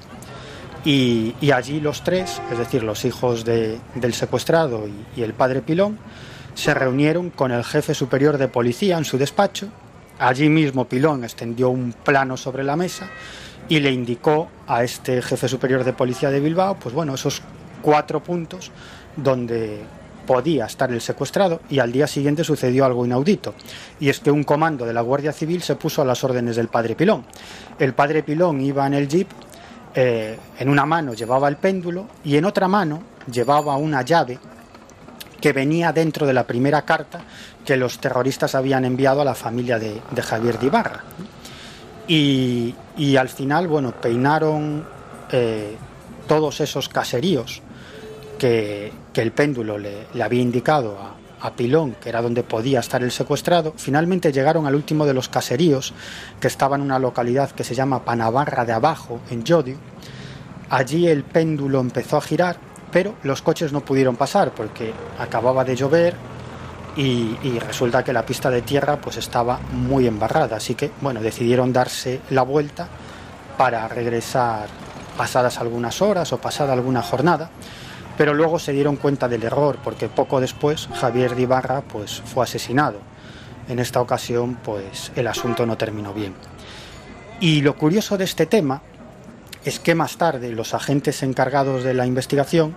y, allí los tres, es decir, los hijos del secuestrado y, y el padre Pilón, se reunieron con el jefe superior de policía en su despacho. Allí mismo Pilón extendió un plano sobre la mesa y le indicó a este jefe superior de policía de Bilbao, pues bueno, esos cuatro puntos donde podía estar el secuestrado y al día siguiente sucedió algo inaudito. Y es que un comando de la Guardia Civil se puso a las órdenes del padre Pilón. El padre Pilón iba en el jeep, eh, en una mano llevaba el péndulo y en otra mano llevaba una llave que venía dentro de la primera carta que los terroristas habían enviado a la familia de, Javier de Ibarra. Y, al final, bueno, peinaron eh, todos esos caseríos que, el péndulo le, había indicado a, Pilón, que era donde podía estar el secuestrado, finalmente llegaron al último de los caseríos, que estaba en una localidad que se llama Panavarra de Abajo, en Yodio. Allí el péndulo empezó a girar, pero los coches no pudieron pasar porque acababa de llover, y, y, resulta que la pista de tierra pues estaba muy embarrada así que bueno decidieron darse la vuelta para regresar pasadas algunas horas o pasada alguna jornada, pero luego se dieron cuenta del error porque poco después Javier de Ibarra pues, fue asesinado. En esta ocasión pues el asunto no terminó bien. Y lo curioso de este tema es que más tarde los agentes encargados de la investigación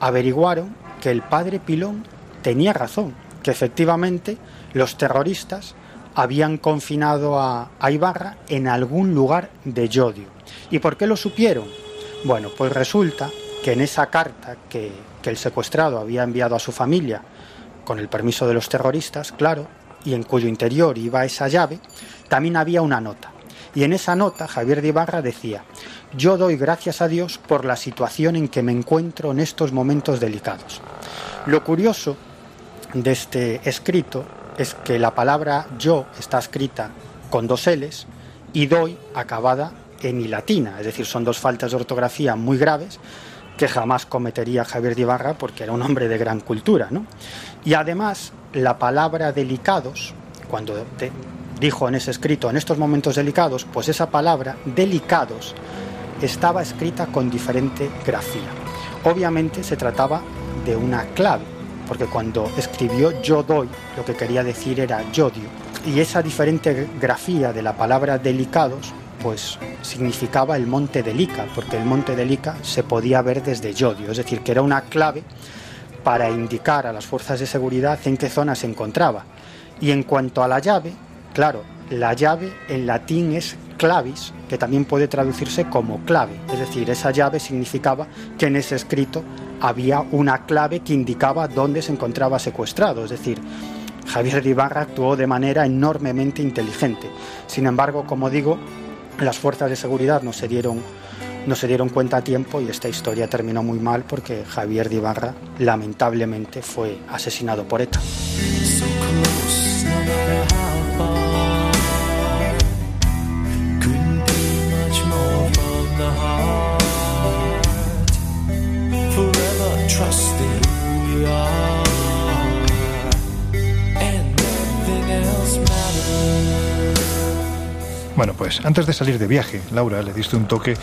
averiguaron que el padre Pilón tenía razón, que efectivamente los terroristas habían confinado a, Ibarra en algún lugar de Yodio. ¿Y por qué lo supieron? Bueno, pues resulta que en esa carta que, que el secuestrado había enviado a su familia, con el permiso de los terroristas, claro, y en cuyo interior iba esa llave, también había una nota. Y en esa nota Javier de Ibarra decía, yo doy gracias a Dios por la situación en que me encuentro en estos momentos delicados. Lo curioso de este escrito es que la palabra yo está escrita con dos L's y doy acabada en i latina, es decir, son dos faltas de ortografía muy graves que jamás cometería Javier de porque era un hombre de gran cultura. ¿no? Y además, la palabra delicados, cuando dijo en ese escrito, en estos momentos delicados, pues esa palabra delicados estaba escrita con diferente grafía. Obviamente se trataba de una clave, porque cuando escribió yo doy, lo que quería decir era yodio. Y esa diferente grafía de la palabra delicados, pues significaba el monte Delica, porque el monte Delica se podía ver desde yodio, es decir, que era una clave para indicar a las fuerzas de seguridad en qué zona se encontraba. Y en cuanto a la llave, claro, la llave en latín es clavis, que también puede traducirse como clave, es decir, esa llave significaba que en ese escrito había una clave que indicaba dónde se encontraba secuestrado, es decir, Javier de Ibarra actuó de manera enormemente inteligente. Sin embargo, como digo, las fuerzas de seguridad no se dieron no se dieron cuenta a tiempo y esta historia terminó muy mal porque Javier de Ibarra lamentablemente fue asesinado por ETA. Bueno, pues antes de salir de viaje, Laura, le diste un toque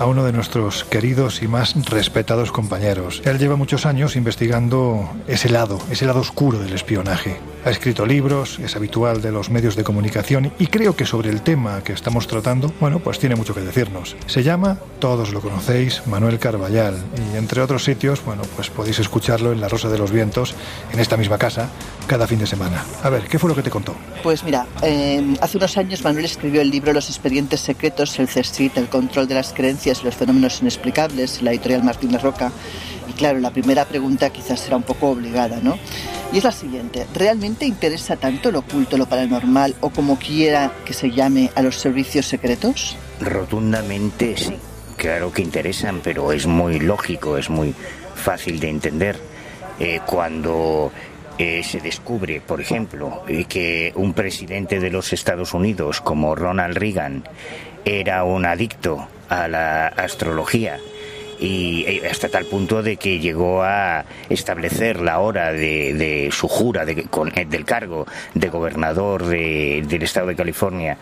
a uno de nuestros queridos y más respetados compañeros. Él lleva muchos años investigando ese lado, ese lado oscuro del espionaje. Ha escrito libros, es habitual de los medios de comunicación y creo que sobre el tema que estamos tratando, bueno, pues tiene mucho que decirnos. Se llama, todos lo conocéis, Manuel Carballal y entre otros sitios, bueno, pues podéis escucharlo en La Rosa de los Vientos, en esta misma casa, cada fin de semana. A ver, ¿qué fue lo que te contó? Pues mira, eh, hace unos años Manuel escribió el libro Los expedientes secretos, el CSIT, el control de las creencias y los fenómenos inexplicables, la editorial Martínez Roca. Y claro, la primera pregunta quizás será un poco obligada, ¿no? Y es la siguiente, ¿realmente interesa tanto lo oculto, lo paranormal o como quiera que se llame a los servicios secretos? Rotundamente sí, claro que interesan, pero es muy lógico, es muy fácil de entender. Eh, cuando eh, se descubre, por ejemplo, eh, que un presidente de los Estados Unidos como Ronald Reagan era un adicto a la astrología. Y eh, hasta tal punto de que llegó a establecer la hora de, su jura del cargo de gobernador del estado de California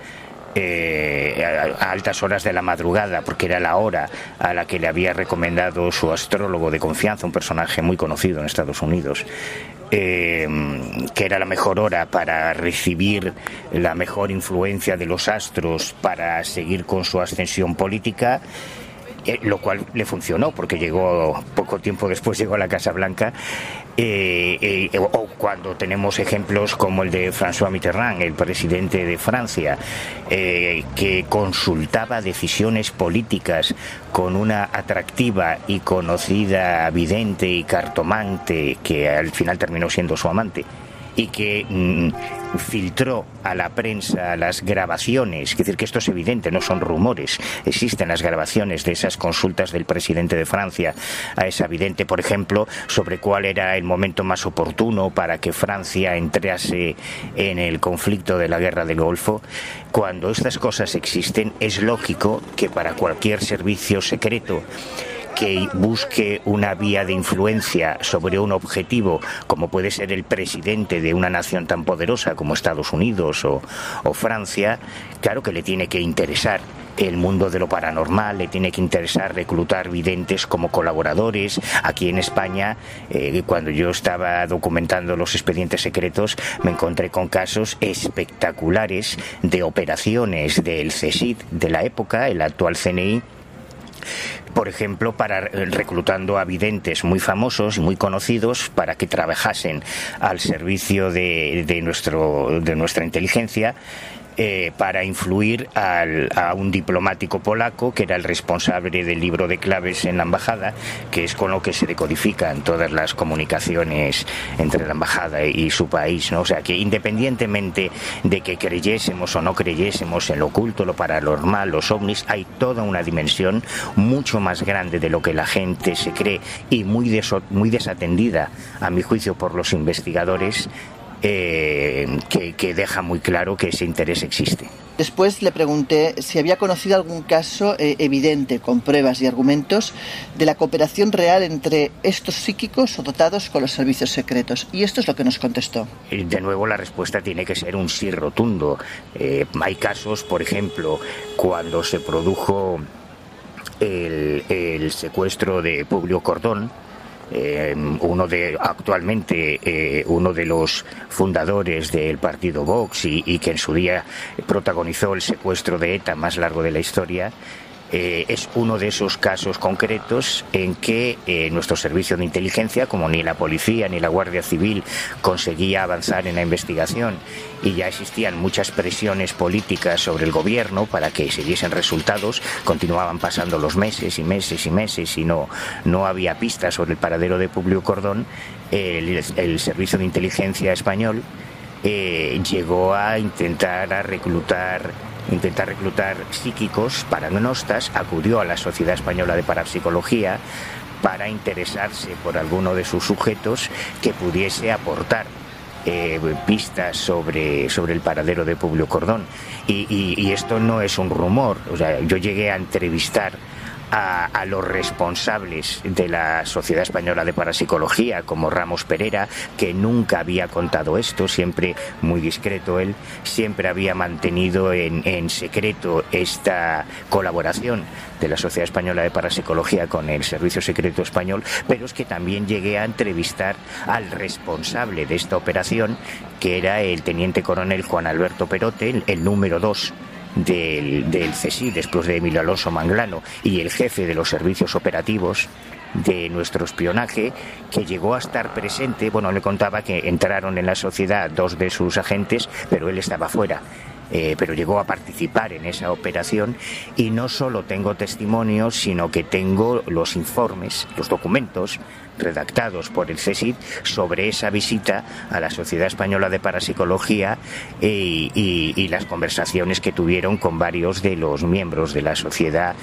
a, altas horas de la madrugada, porque era la hora a la que le había recomendado su astrólogo de confianza, un personaje muy conocido en Estados Unidos. Em, que era la mejor hora para recibir la mejor influencia de los astros para seguir con su ascensión política. Eh, lo cual le funcionó porque llegó poco tiempo después llegó a la Casa Blanca eh, eh, o cuando tenemos ejemplos como el de François Mitterrand, el presidente de Francia, que consultaba decisiones políticas con una atractiva y conocida vidente y cartomante que al final terminó siendo su amante y que mm, filtró a la prensa las grabaciones, es decir, que esto es evidente, no son rumores, existen las grabaciones de esas consultas del presidente de Francia a esa vidente, por ejemplo, sobre cuál era el momento más oportuno para que Francia entrase en el conflicto de la guerra del Golfo. Cuando estas cosas existen, es lógico que para cualquier servicio secreto que busque una vía de influencia sobre un objetivo, como puede ser el presidente de una nación tan poderosa como Estados Unidos o, Francia, claro que le tiene que interesar el mundo de lo paranormal, le tiene que interesar reclutar videntes como colaboradores. Aquí en España, eh, cuando yo estaba documentando los expedientes secretos, me encontré con casos espectaculares de operaciones del CSID de la época, el actual CNI, por ejemplo, para eh, reclutando a videntes muy famosos y muy conocidos para que trabajasen al servicio de, de, nuestro, de nuestra inteligencia eh, para influir a un diplomático polaco que era el responsable del libro de claves en la embajada, que es con lo que se decodifican todas las comunicaciones entre la embajada y su país. ¿no? O sea que independientemente de que creyésemos o no creyésemos en lo oculto, lo paranormal, los ovnis, hay toda una dimensión mucho más grande de lo que la gente se cree y muy, muy desatendida, a mi juicio, por los investigadores eh, que, deja muy claro que ese interés existe. Después le pregunté si había conocido algún caso eh, evidente, con pruebas y argumentos, de la cooperación real entre estos psíquicos o dotados con los servicios secretos. Y esto es lo que nos contestó. De nuevo, la respuesta tiene que ser un sí rotundo. Eh, hay casos, por ejemplo, cuando se produjo el, el secuestro de Publio Cordón, eh, uno de actualmente eh, uno de los fundadores del partido Vox y, que en su día protagonizó el secuestro de ETA más largo de la historia eh, es uno de esos casos concretos en que eh, nuestro servicio de inteligencia, como ni la policía ni la Guardia Civil conseguía avanzar en la investigación y ya existían muchas presiones políticas sobre el gobierno para que se diesen resultados, continuaban pasando los meses y meses y meses y no, no había pistas sobre el paradero de Publio Cordón, el, servicio de inteligencia español eh, llegó a intentar a reclutar intenta reclutar psíquicos paragnostas, acudió a la Sociedad Española de Parapsicología para interesarse por alguno de sus sujetos que pudiese aportar eh, pistas sobre, sobre el paradero de Publio Cordón. Y, y, esto no es un rumor, o sea, yo llegué a entrevistar a, los responsables de la Sociedad Española de Parapsicología, como Ramos Pereira, que nunca había contado esto, siempre muy discreto él, siempre había mantenido en, en secreto esta colaboración de la Sociedad Española de Parapsicología con el Servicio Secreto Español, pero es que también llegué a entrevistar al responsable de esta operación, que era el teniente coronel Juan Alberto Perote, el número dos del, del CSI, después de Emilio Alonso Manglano, y el jefe de los servicios operativos de nuestro espionaje, que llegó a estar presente, bueno, le contaba que entraron en la sociedad dos de sus agentes, pero él estaba fuera. Eh, pero llegó a participar en esa operación y no solo tengo testimonios, sino que tengo los informes, los documentos redactados por el CSID sobre esa visita a la Sociedad Española de Parapsicología eh, y, las conversaciones que tuvieron con varios de los miembros de la sociedad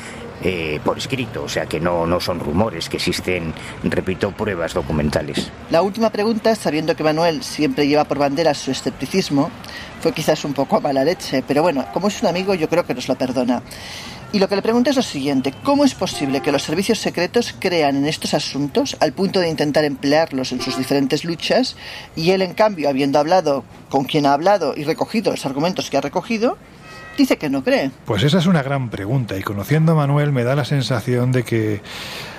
eh, por escrito, o sea que no, no son rumores, que existen, repito, pruebas documentales. La última pregunta, sabiendo que Manuel siempre lleva por bandera su escepticismo, fue quizás un poco a mala leche, pero bueno, como es un amigo yo creo que nos lo perdona. Y lo que le pregunto es lo siguiente, ¿cómo es posible que los servicios secretos crean en estos asuntos al punto de intentar emplearlos en sus diferentes luchas y él en cambio, habiendo hablado con quien ha hablado y recogido los argumentos que ha recogido, dice que no cree? Pues esa es una gran pregunta y conociendo a Manuel me da la sensación de que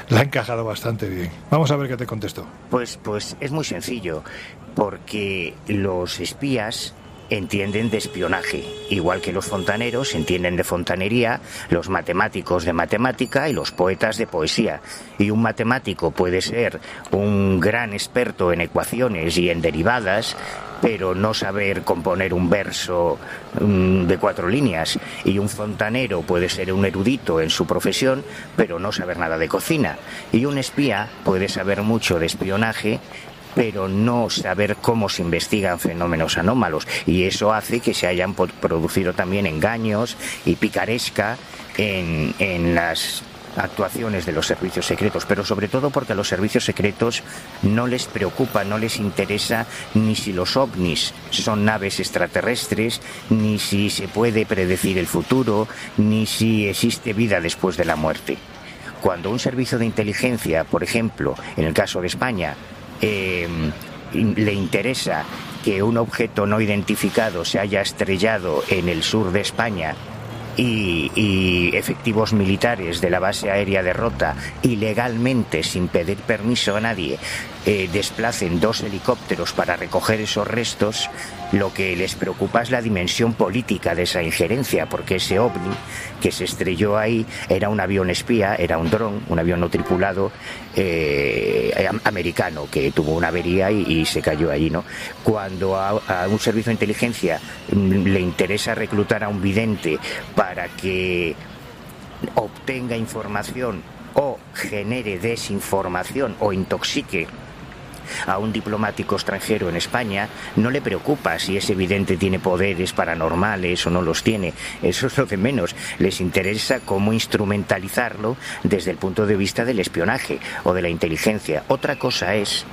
la ha encajado bastante bien. Vamos a ver qué te contesto. Pues, pues es muy sencillo, porque los espías entienden de espionaje, igual que los fontaneros entienden de fontanería, los matemáticos de matemática y los poetas de poesía. Y un matemático puede ser un gran experto en ecuaciones y en derivadas, pero no saber componer un verso mm, de cuatro líneas. Y un fontanero puede ser un erudito en su profesión, pero no saber nada de cocina. Y un espía puede saber mucho de espionaje, pero no saber cómo se investigan fenómenos anómalos. Y eso hace que se hayan producido también engaños y picaresca en, en las actuaciones de los servicios secretos, pero sobre todo porque a los servicios secretos no les preocupa, no les interesa ni si los ovnis son naves extraterrestres, ni si se puede predecir el futuro, ni si existe vida después de la muerte. Cuando un servicio de inteligencia, por ejemplo, en el caso de España, eh, le interesa que un objeto no identificado se haya estrellado en el sur de España y, efectivos militares de la base aérea de Rota ilegalmente, sin pedir permiso a nadie, eh, desplacen dos helicópteros para recoger esos restos, lo que les preocupa es la dimensión política de esa injerencia, porque ese ovni que se estrelló ahí era un avión espía, era un dron, un avión no tripulado eh, americano que tuvo una avería y, se cayó allí, ¿no? Cuando a, un servicio de inteligencia mm, le interesa reclutar a un vidente para que obtenga información o genere desinformación o intoxique a un diplomático extranjero en España, no le preocupa si ese evidente tiene poderes paranormales o no los tiene. Eso es lo de menos. Les interesa cómo instrumentalizarlo desde el punto de vista del espionaje o de la inteligencia. Otra cosa es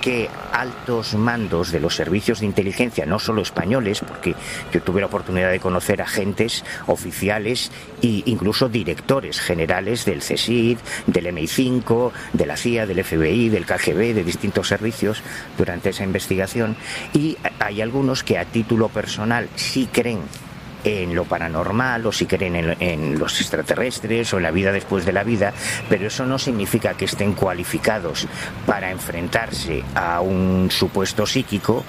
que altos mandos de los servicios de inteligencia, no solo españoles, porque yo tuve la oportunidad de conocer agentes oficiales e incluso directores generales del CSID, del MI5, de la CIA, del FBI, del KGB, de distintos servicios durante esa investigación, y hay algunos que a título personal sí creen en lo paranormal o si creen en, los extraterrestres o en la vida después de la vida, pero eso no significa que estén cualificados para enfrentarse a un supuesto psíquico,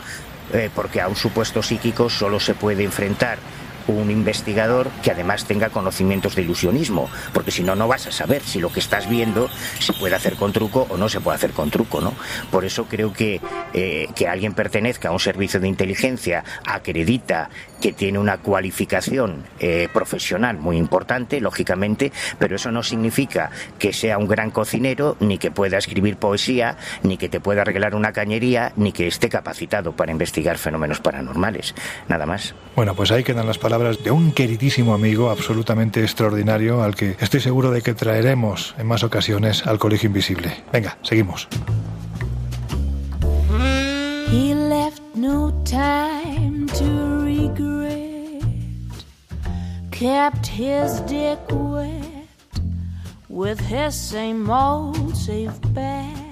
eh, porque a un supuesto psíquico solo se puede enfrentar un investigador que además tenga conocimientos de ilusionismo, porque si no, no vas a saber si lo que estás viendo se puede hacer con truco o no se puede hacer con truco, ¿no? Por eso creo que eh, que alguien pertenezca a un servicio de inteligencia acredita que tiene una cualificación eh, profesional muy importante, lógicamente, pero eso no significa que sea un gran cocinero, ni que pueda escribir poesía, ni que te pueda arreglar una cañería, ni que esté capacitado para investigar fenómenos paranormales. Nada más. Bueno, pues ahí quedan las palabras de un queridísimo amigo absolutamente extraordinario al que estoy seguro de que traeremos en más ocasiones al Colegio Invisible. Venga, seguimos. He left no time to regret, kept his dick wet with his same old safe bet.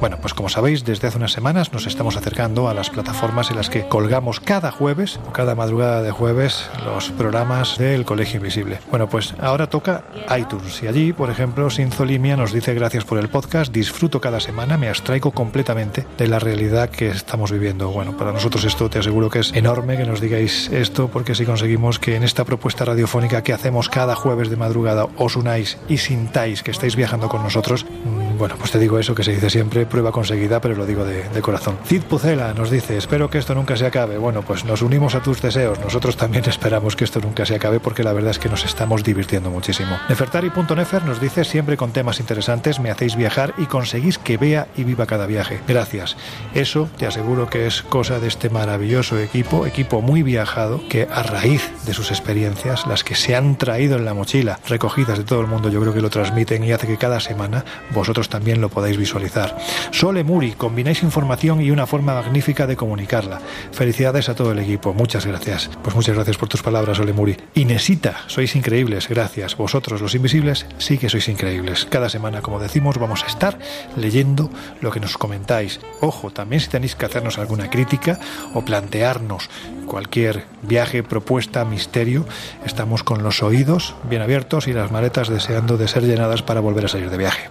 Bueno, pues como sabéis, desde hace unas semanas nos estamos acercando a las plataformas en las que colgamos cada jueves o cada madrugada de jueves los programas del Colegio Invisible. Bueno, pues ahora toca iTunes y allí, por ejemplo, Sinzolimia nos dice gracias por el podcast, disfruto cada semana, me abstraigo completamente de la realidad que estamos viviendo. Bueno, para nosotros esto te aseguro que es enorme que nos digáis esto porque si conseguimos que en esta propuesta radiofónica que hacemos cada jueves de madrugada os unáis y sintáis que estáis viajando con nosotros, mm, bueno, pues te digo eso que se dice siempre, prueba conseguida, pero lo digo de, corazón. Cid Pucela nos dice, espero que esto nunca se acabe. Bueno, pues nos unimos a tus deseos. Nosotros también esperamos que esto nunca se acabe porque la verdad es que nos estamos divirtiendo muchísimo. Nefertari.nefer nos dice, siempre con temas interesantes, me hacéis viajar y conseguís que vea y viva cada viaje. Gracias. Eso te aseguro que es cosa de este maravilloso equipo, equipo muy viajado, que a raíz de sus experiencias, las que se han traído en la mochila, recogidas de todo el mundo, yo creo que lo transmiten y hace que cada semana vosotros también lo podáis visualizar. Sole Muri, combináis información y una forma magnífica de comunicarla. Felicidades a todo el equipo, muchas gracias. Pues muchas gracias por tus palabras, Sole Muri. Inesita, sois increíbles, gracias. Vosotros, los invisibles, sí que sois increíbles. Cada semana, como decimos, vamos a estar leyendo lo que nos comentáis. Ojo, también si tenéis que hacernos alguna crítica o plantearnos cualquier viaje, propuesta, misterio, estamos con los oídos bien abiertos y las maletas deseando de ser llenadas para volver a salir de viaje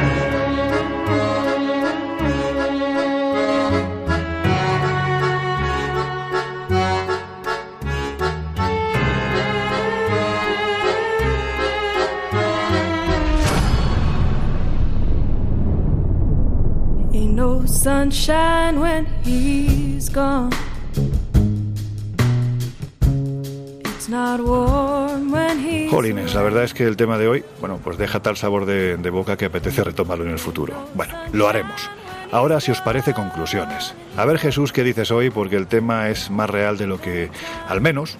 Sunshine when he's gone. Jolines, la verdad es que el tema de hoy, bueno, pues deja tal sabor de, de boca que apetece retomarlo en el futuro. Bueno, lo haremos. Ahora, si os parece, conclusiones. A ver, Jesús, ¿qué dices hoy? Porque el tema es más real de lo que, al menos,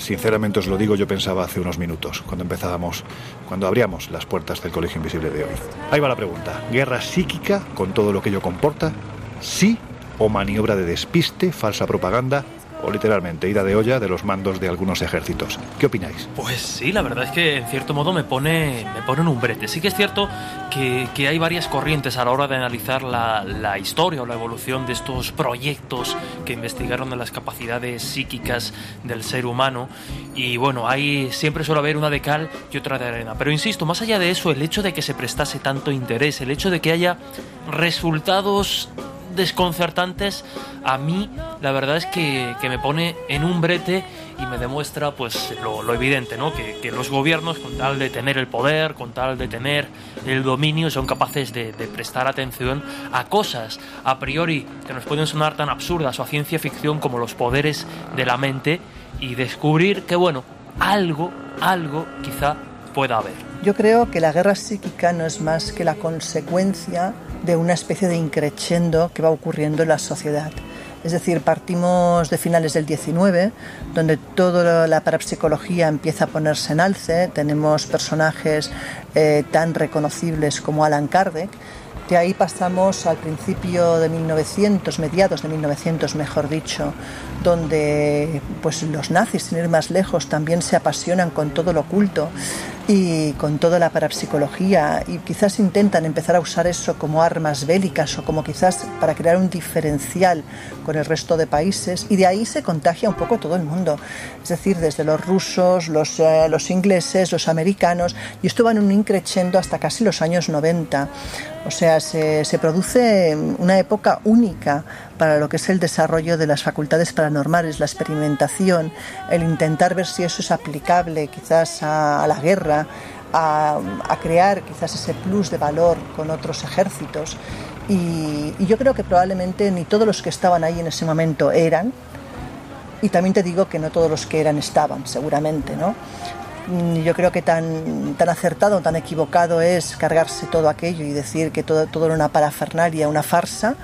sinceramente os lo digo, yo pensaba hace unos minutos, cuando empezábamos, cuando abríamos las puertas del Colegio Invisible de hoy. Ahí va la pregunta. ¿Guerra psíquica con todo lo que ello comporta? ¿Sí o maniobra de despiste, falsa propaganda o literalmente ida de olla de los mandos de algunos ejércitos? ¿Qué opináis? Pues sí, la verdad es que en cierto modo me pone, me pone en un brete. Sí que es cierto que, que hay varias corrientes a la hora de analizar la, la historia o la evolución de estos proyectos que investigaron de las capacidades psíquicas del ser humano. Y bueno, ahí siempre suele haber una de cal y otra de arena. Pero insisto, más allá de eso, el hecho de que se prestase tanto interés, el hecho de que haya resultados desconcertantes, a mí la verdad es que, que me pone en un brete y me demuestra pues lo, lo evidente, ¿no? Que, que los gobiernos con tal de tener el poder, con tal de tener el dominio, son capaces de, de prestar atención a cosas a priori que nos pueden sonar tan absurdas o a ciencia ficción como los poderes de la mente y descubrir que bueno, algo, algo quizá pueda haber. Yo creo que la guerra psíquica no es más que la consecuencia de una especie de increchendo que va ocurriendo en la sociedad. Es decir, partimos de finales del 19, donde toda la parapsicología empieza a ponerse en alce. Tenemos personajes eh, tan reconocibles como Alan Kardec. De ahí pasamos al principio de 1900, mediados de 1900, mejor dicho, donde pues los nazis, sin ir más lejos, también se apasionan con todo lo oculto y con toda la parapsicología y quizás intentan empezar a usar eso como armas bélicas o como quizás para crear un diferencial con el resto de países y de ahí se contagia un poco todo el mundo. Es decir, desde los rusos, los, eh, ingleses, los americanos y esto va en un increchendo hasta casi los años 90. O sea, se, se produce una época única para lo que es el desarrollo de las facultades paranormales, la experimentación, el intentar ver si eso es aplicable quizás a, la guerra, a, crear quizás ese plus de valor con otros ejércitos. Y, yo creo que probablemente ni todos los que estaban ahí en ese momento eran, y también te digo que no todos los que eran estaban, seguramente, ¿no? yo creo que tan, tan acertado, tan equivocado es cargarse todo aquello y decir que todo, todo era una parafernalia, una farsa,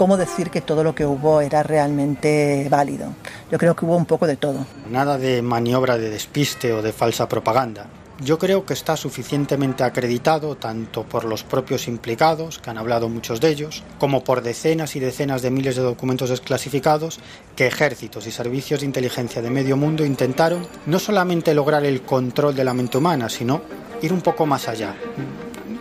como decir que todo lo que hubo era realmente válido. Yo creo que hubo un poco de todo. Nada de maniobra de despiste o de falsa propaganda. Yo creo que está suficientemente acreditado tanto por los propios implicados, que han hablado muchos de ellos, como por decenas y decenas de miles de documentos desclasificados que ejércitos y servicios de inteligencia de medio mundo intentaron no solamente lograr el control de la mente humana, sino ir un poco más allá.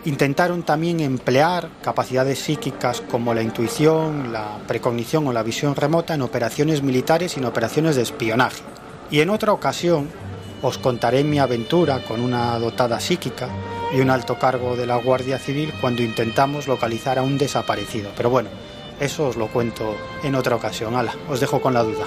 Intentaron también emplear capacidades psíquicas como la intuición, la precognición o la visión remota en operaciones militares y en operaciones de espionaje. Y en otra ocasión, os contaré mi aventura con una dotada psíquica y un alto cargo de la Guardia Civil cuando intentamos localizar a un desaparecido. Pero bueno, eso os lo cuento en otra ocasión. Ala, os dejo con la duda.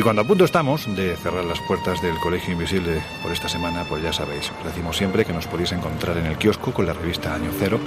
Y cuando a punto estamos de cerrar las puertas del Colegio Invisible por esta semana, pues ya sabéis, os decimos siempre que nos podéis encontrar en el kiosco con la revista Año Cero.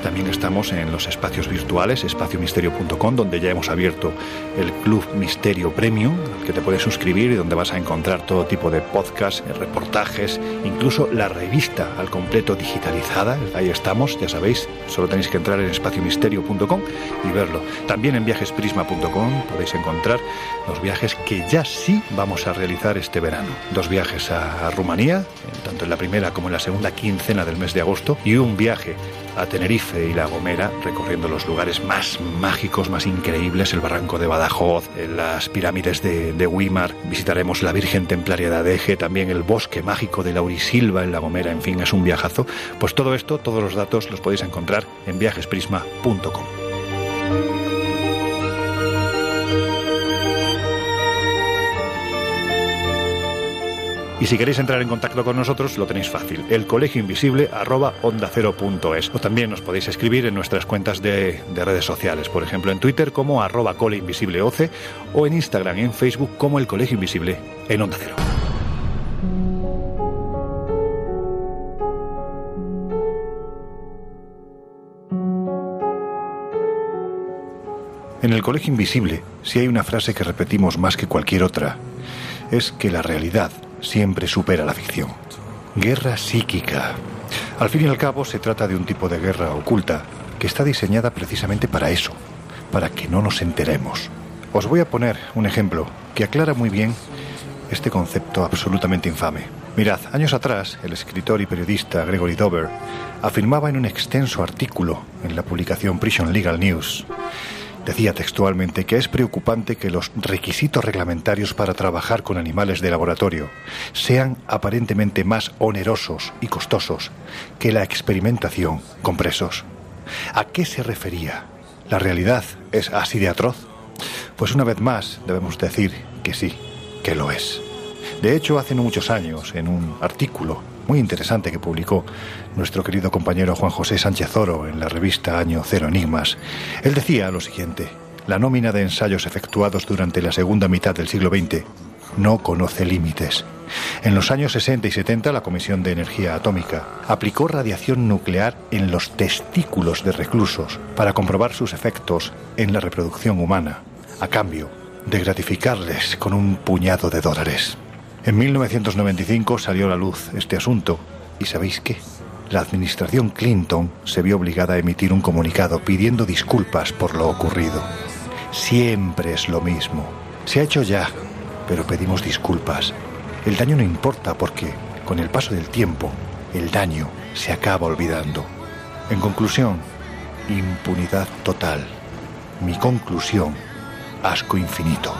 También estamos en los espacios virtuales, espaciomisterio.com, donde ya hemos abierto el Club Misterio Premium, al que te puedes suscribir y donde vas a encontrar todo tipo de podcasts, reportajes, incluso la revista al completo digitalizada. Ahí estamos, ya sabéis, solo tenéis que entrar en espaciomisterio.com y verlo. También en viajesprisma.com podéis encontrar los viajes que ya sí vamos a realizar este verano. Dos viajes a, Rumanía, tanto en la primera como en la segunda quincena del mes de agosto, y un viaje a Tenerife y La Gomera, recorriendo los lugares más mágicos, más increíbles, el barranco de Badajoz, las pirámides de, de Weimar, visitaremos la Virgen Templaria de Adeje, también el bosque mágico de Laurisilva en La Gomera, en fin, es un viajazo. Pues todo esto, todos los datos los podéis encontrar en viajesprisma.com. Y si queréis entrar en contacto con nosotros, lo tenéis fácil. El colegio invisible arroba onda O también nos podéis escribir en nuestras cuentas de, de redes sociales. Por ejemplo, en Twitter como arroba coleinvisibleoce o en Instagram y en Facebook como el colegio invisible en onda cero. En el Colegio Invisible, si hay una frase que repetimos más que cualquier otra, es que la realidad siempre supera la ficción. Guerra psíquica. Al fin y al cabo se trata de un tipo de guerra oculta que está diseñada precisamente para eso, para que no nos enteremos. Os voy a poner un ejemplo que aclara muy bien este concepto absolutamente infame. Mirad, años atrás, el escritor y periodista Gregory Dover afirmaba en un extenso artículo en la publicación Prison Legal News Decía textualmente que es preocupante que los requisitos reglamentarios para trabajar con animales de laboratorio sean aparentemente más onerosos y costosos que la experimentación con presos. ¿A qué se refería? ¿La realidad es así de atroz? Pues una vez más debemos decir que sí, que lo es. De hecho, hace muchos años, en un artículo muy interesante que publicó nuestro querido compañero Juan José Sánchez Oro en la revista Año Cero Enigmas, él decía lo siguiente, la nómina de ensayos efectuados durante la segunda mitad del siglo XX no conoce límites. En los años 60 y 70 la Comisión de Energía Atómica aplicó radiación nuclear en los testículos de reclusos para comprobar sus efectos en la reproducción humana, a cambio de gratificarles con un puñado de dólares. En 1995 salió a la luz este asunto y ¿sabéis qué? La administración Clinton se vio obligada a emitir un comunicado pidiendo disculpas por lo ocurrido. Siempre es lo mismo. Se ha hecho ya, pero pedimos disculpas. El daño no importa porque, con el paso del tiempo, el daño se acaba olvidando. En conclusión, impunidad total. Mi conclusión, asco infinito.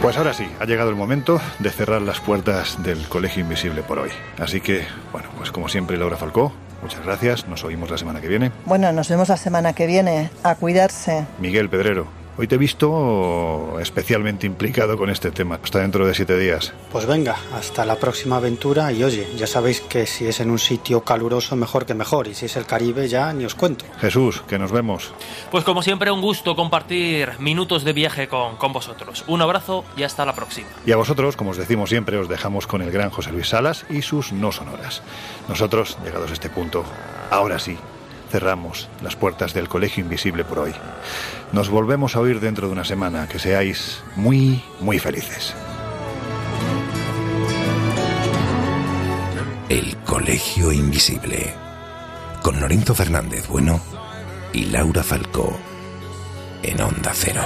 Pues ahora sí, ha llegado el momento de cerrar las puertas del Colegio Invisible por hoy. Así que, bueno, pues como siempre, Laura Falcó, muchas gracias. Nos oímos la semana que viene. Bueno, nos vemos la semana que viene. A cuidarse. Miguel Pedrero, Hoy te he visto especialmente implicado con este tema. Hasta dentro de siete días. Pues venga, hasta la próxima aventura y oye, ya sabéis que si es en un sitio caluroso mejor que mejor y si es el Caribe ya ni os cuento. Jesús, que nos vemos. Pues como siempre un gusto compartir minutos de viaje con, con vosotros. Un abrazo y hasta la próxima. Y a vosotros, como os decimos siempre, os dejamos con el gran José Luis Salas y sus no sonoras. Nosotros, llegados a este punto, ahora sí, cerramos las puertas del Colegio Invisible por hoy. Nos volvemos a oír dentro de una semana. Que seáis muy, muy felices. El Colegio Invisible. Con Lorenzo Fernández Bueno y Laura Falcó. En Onda Cero.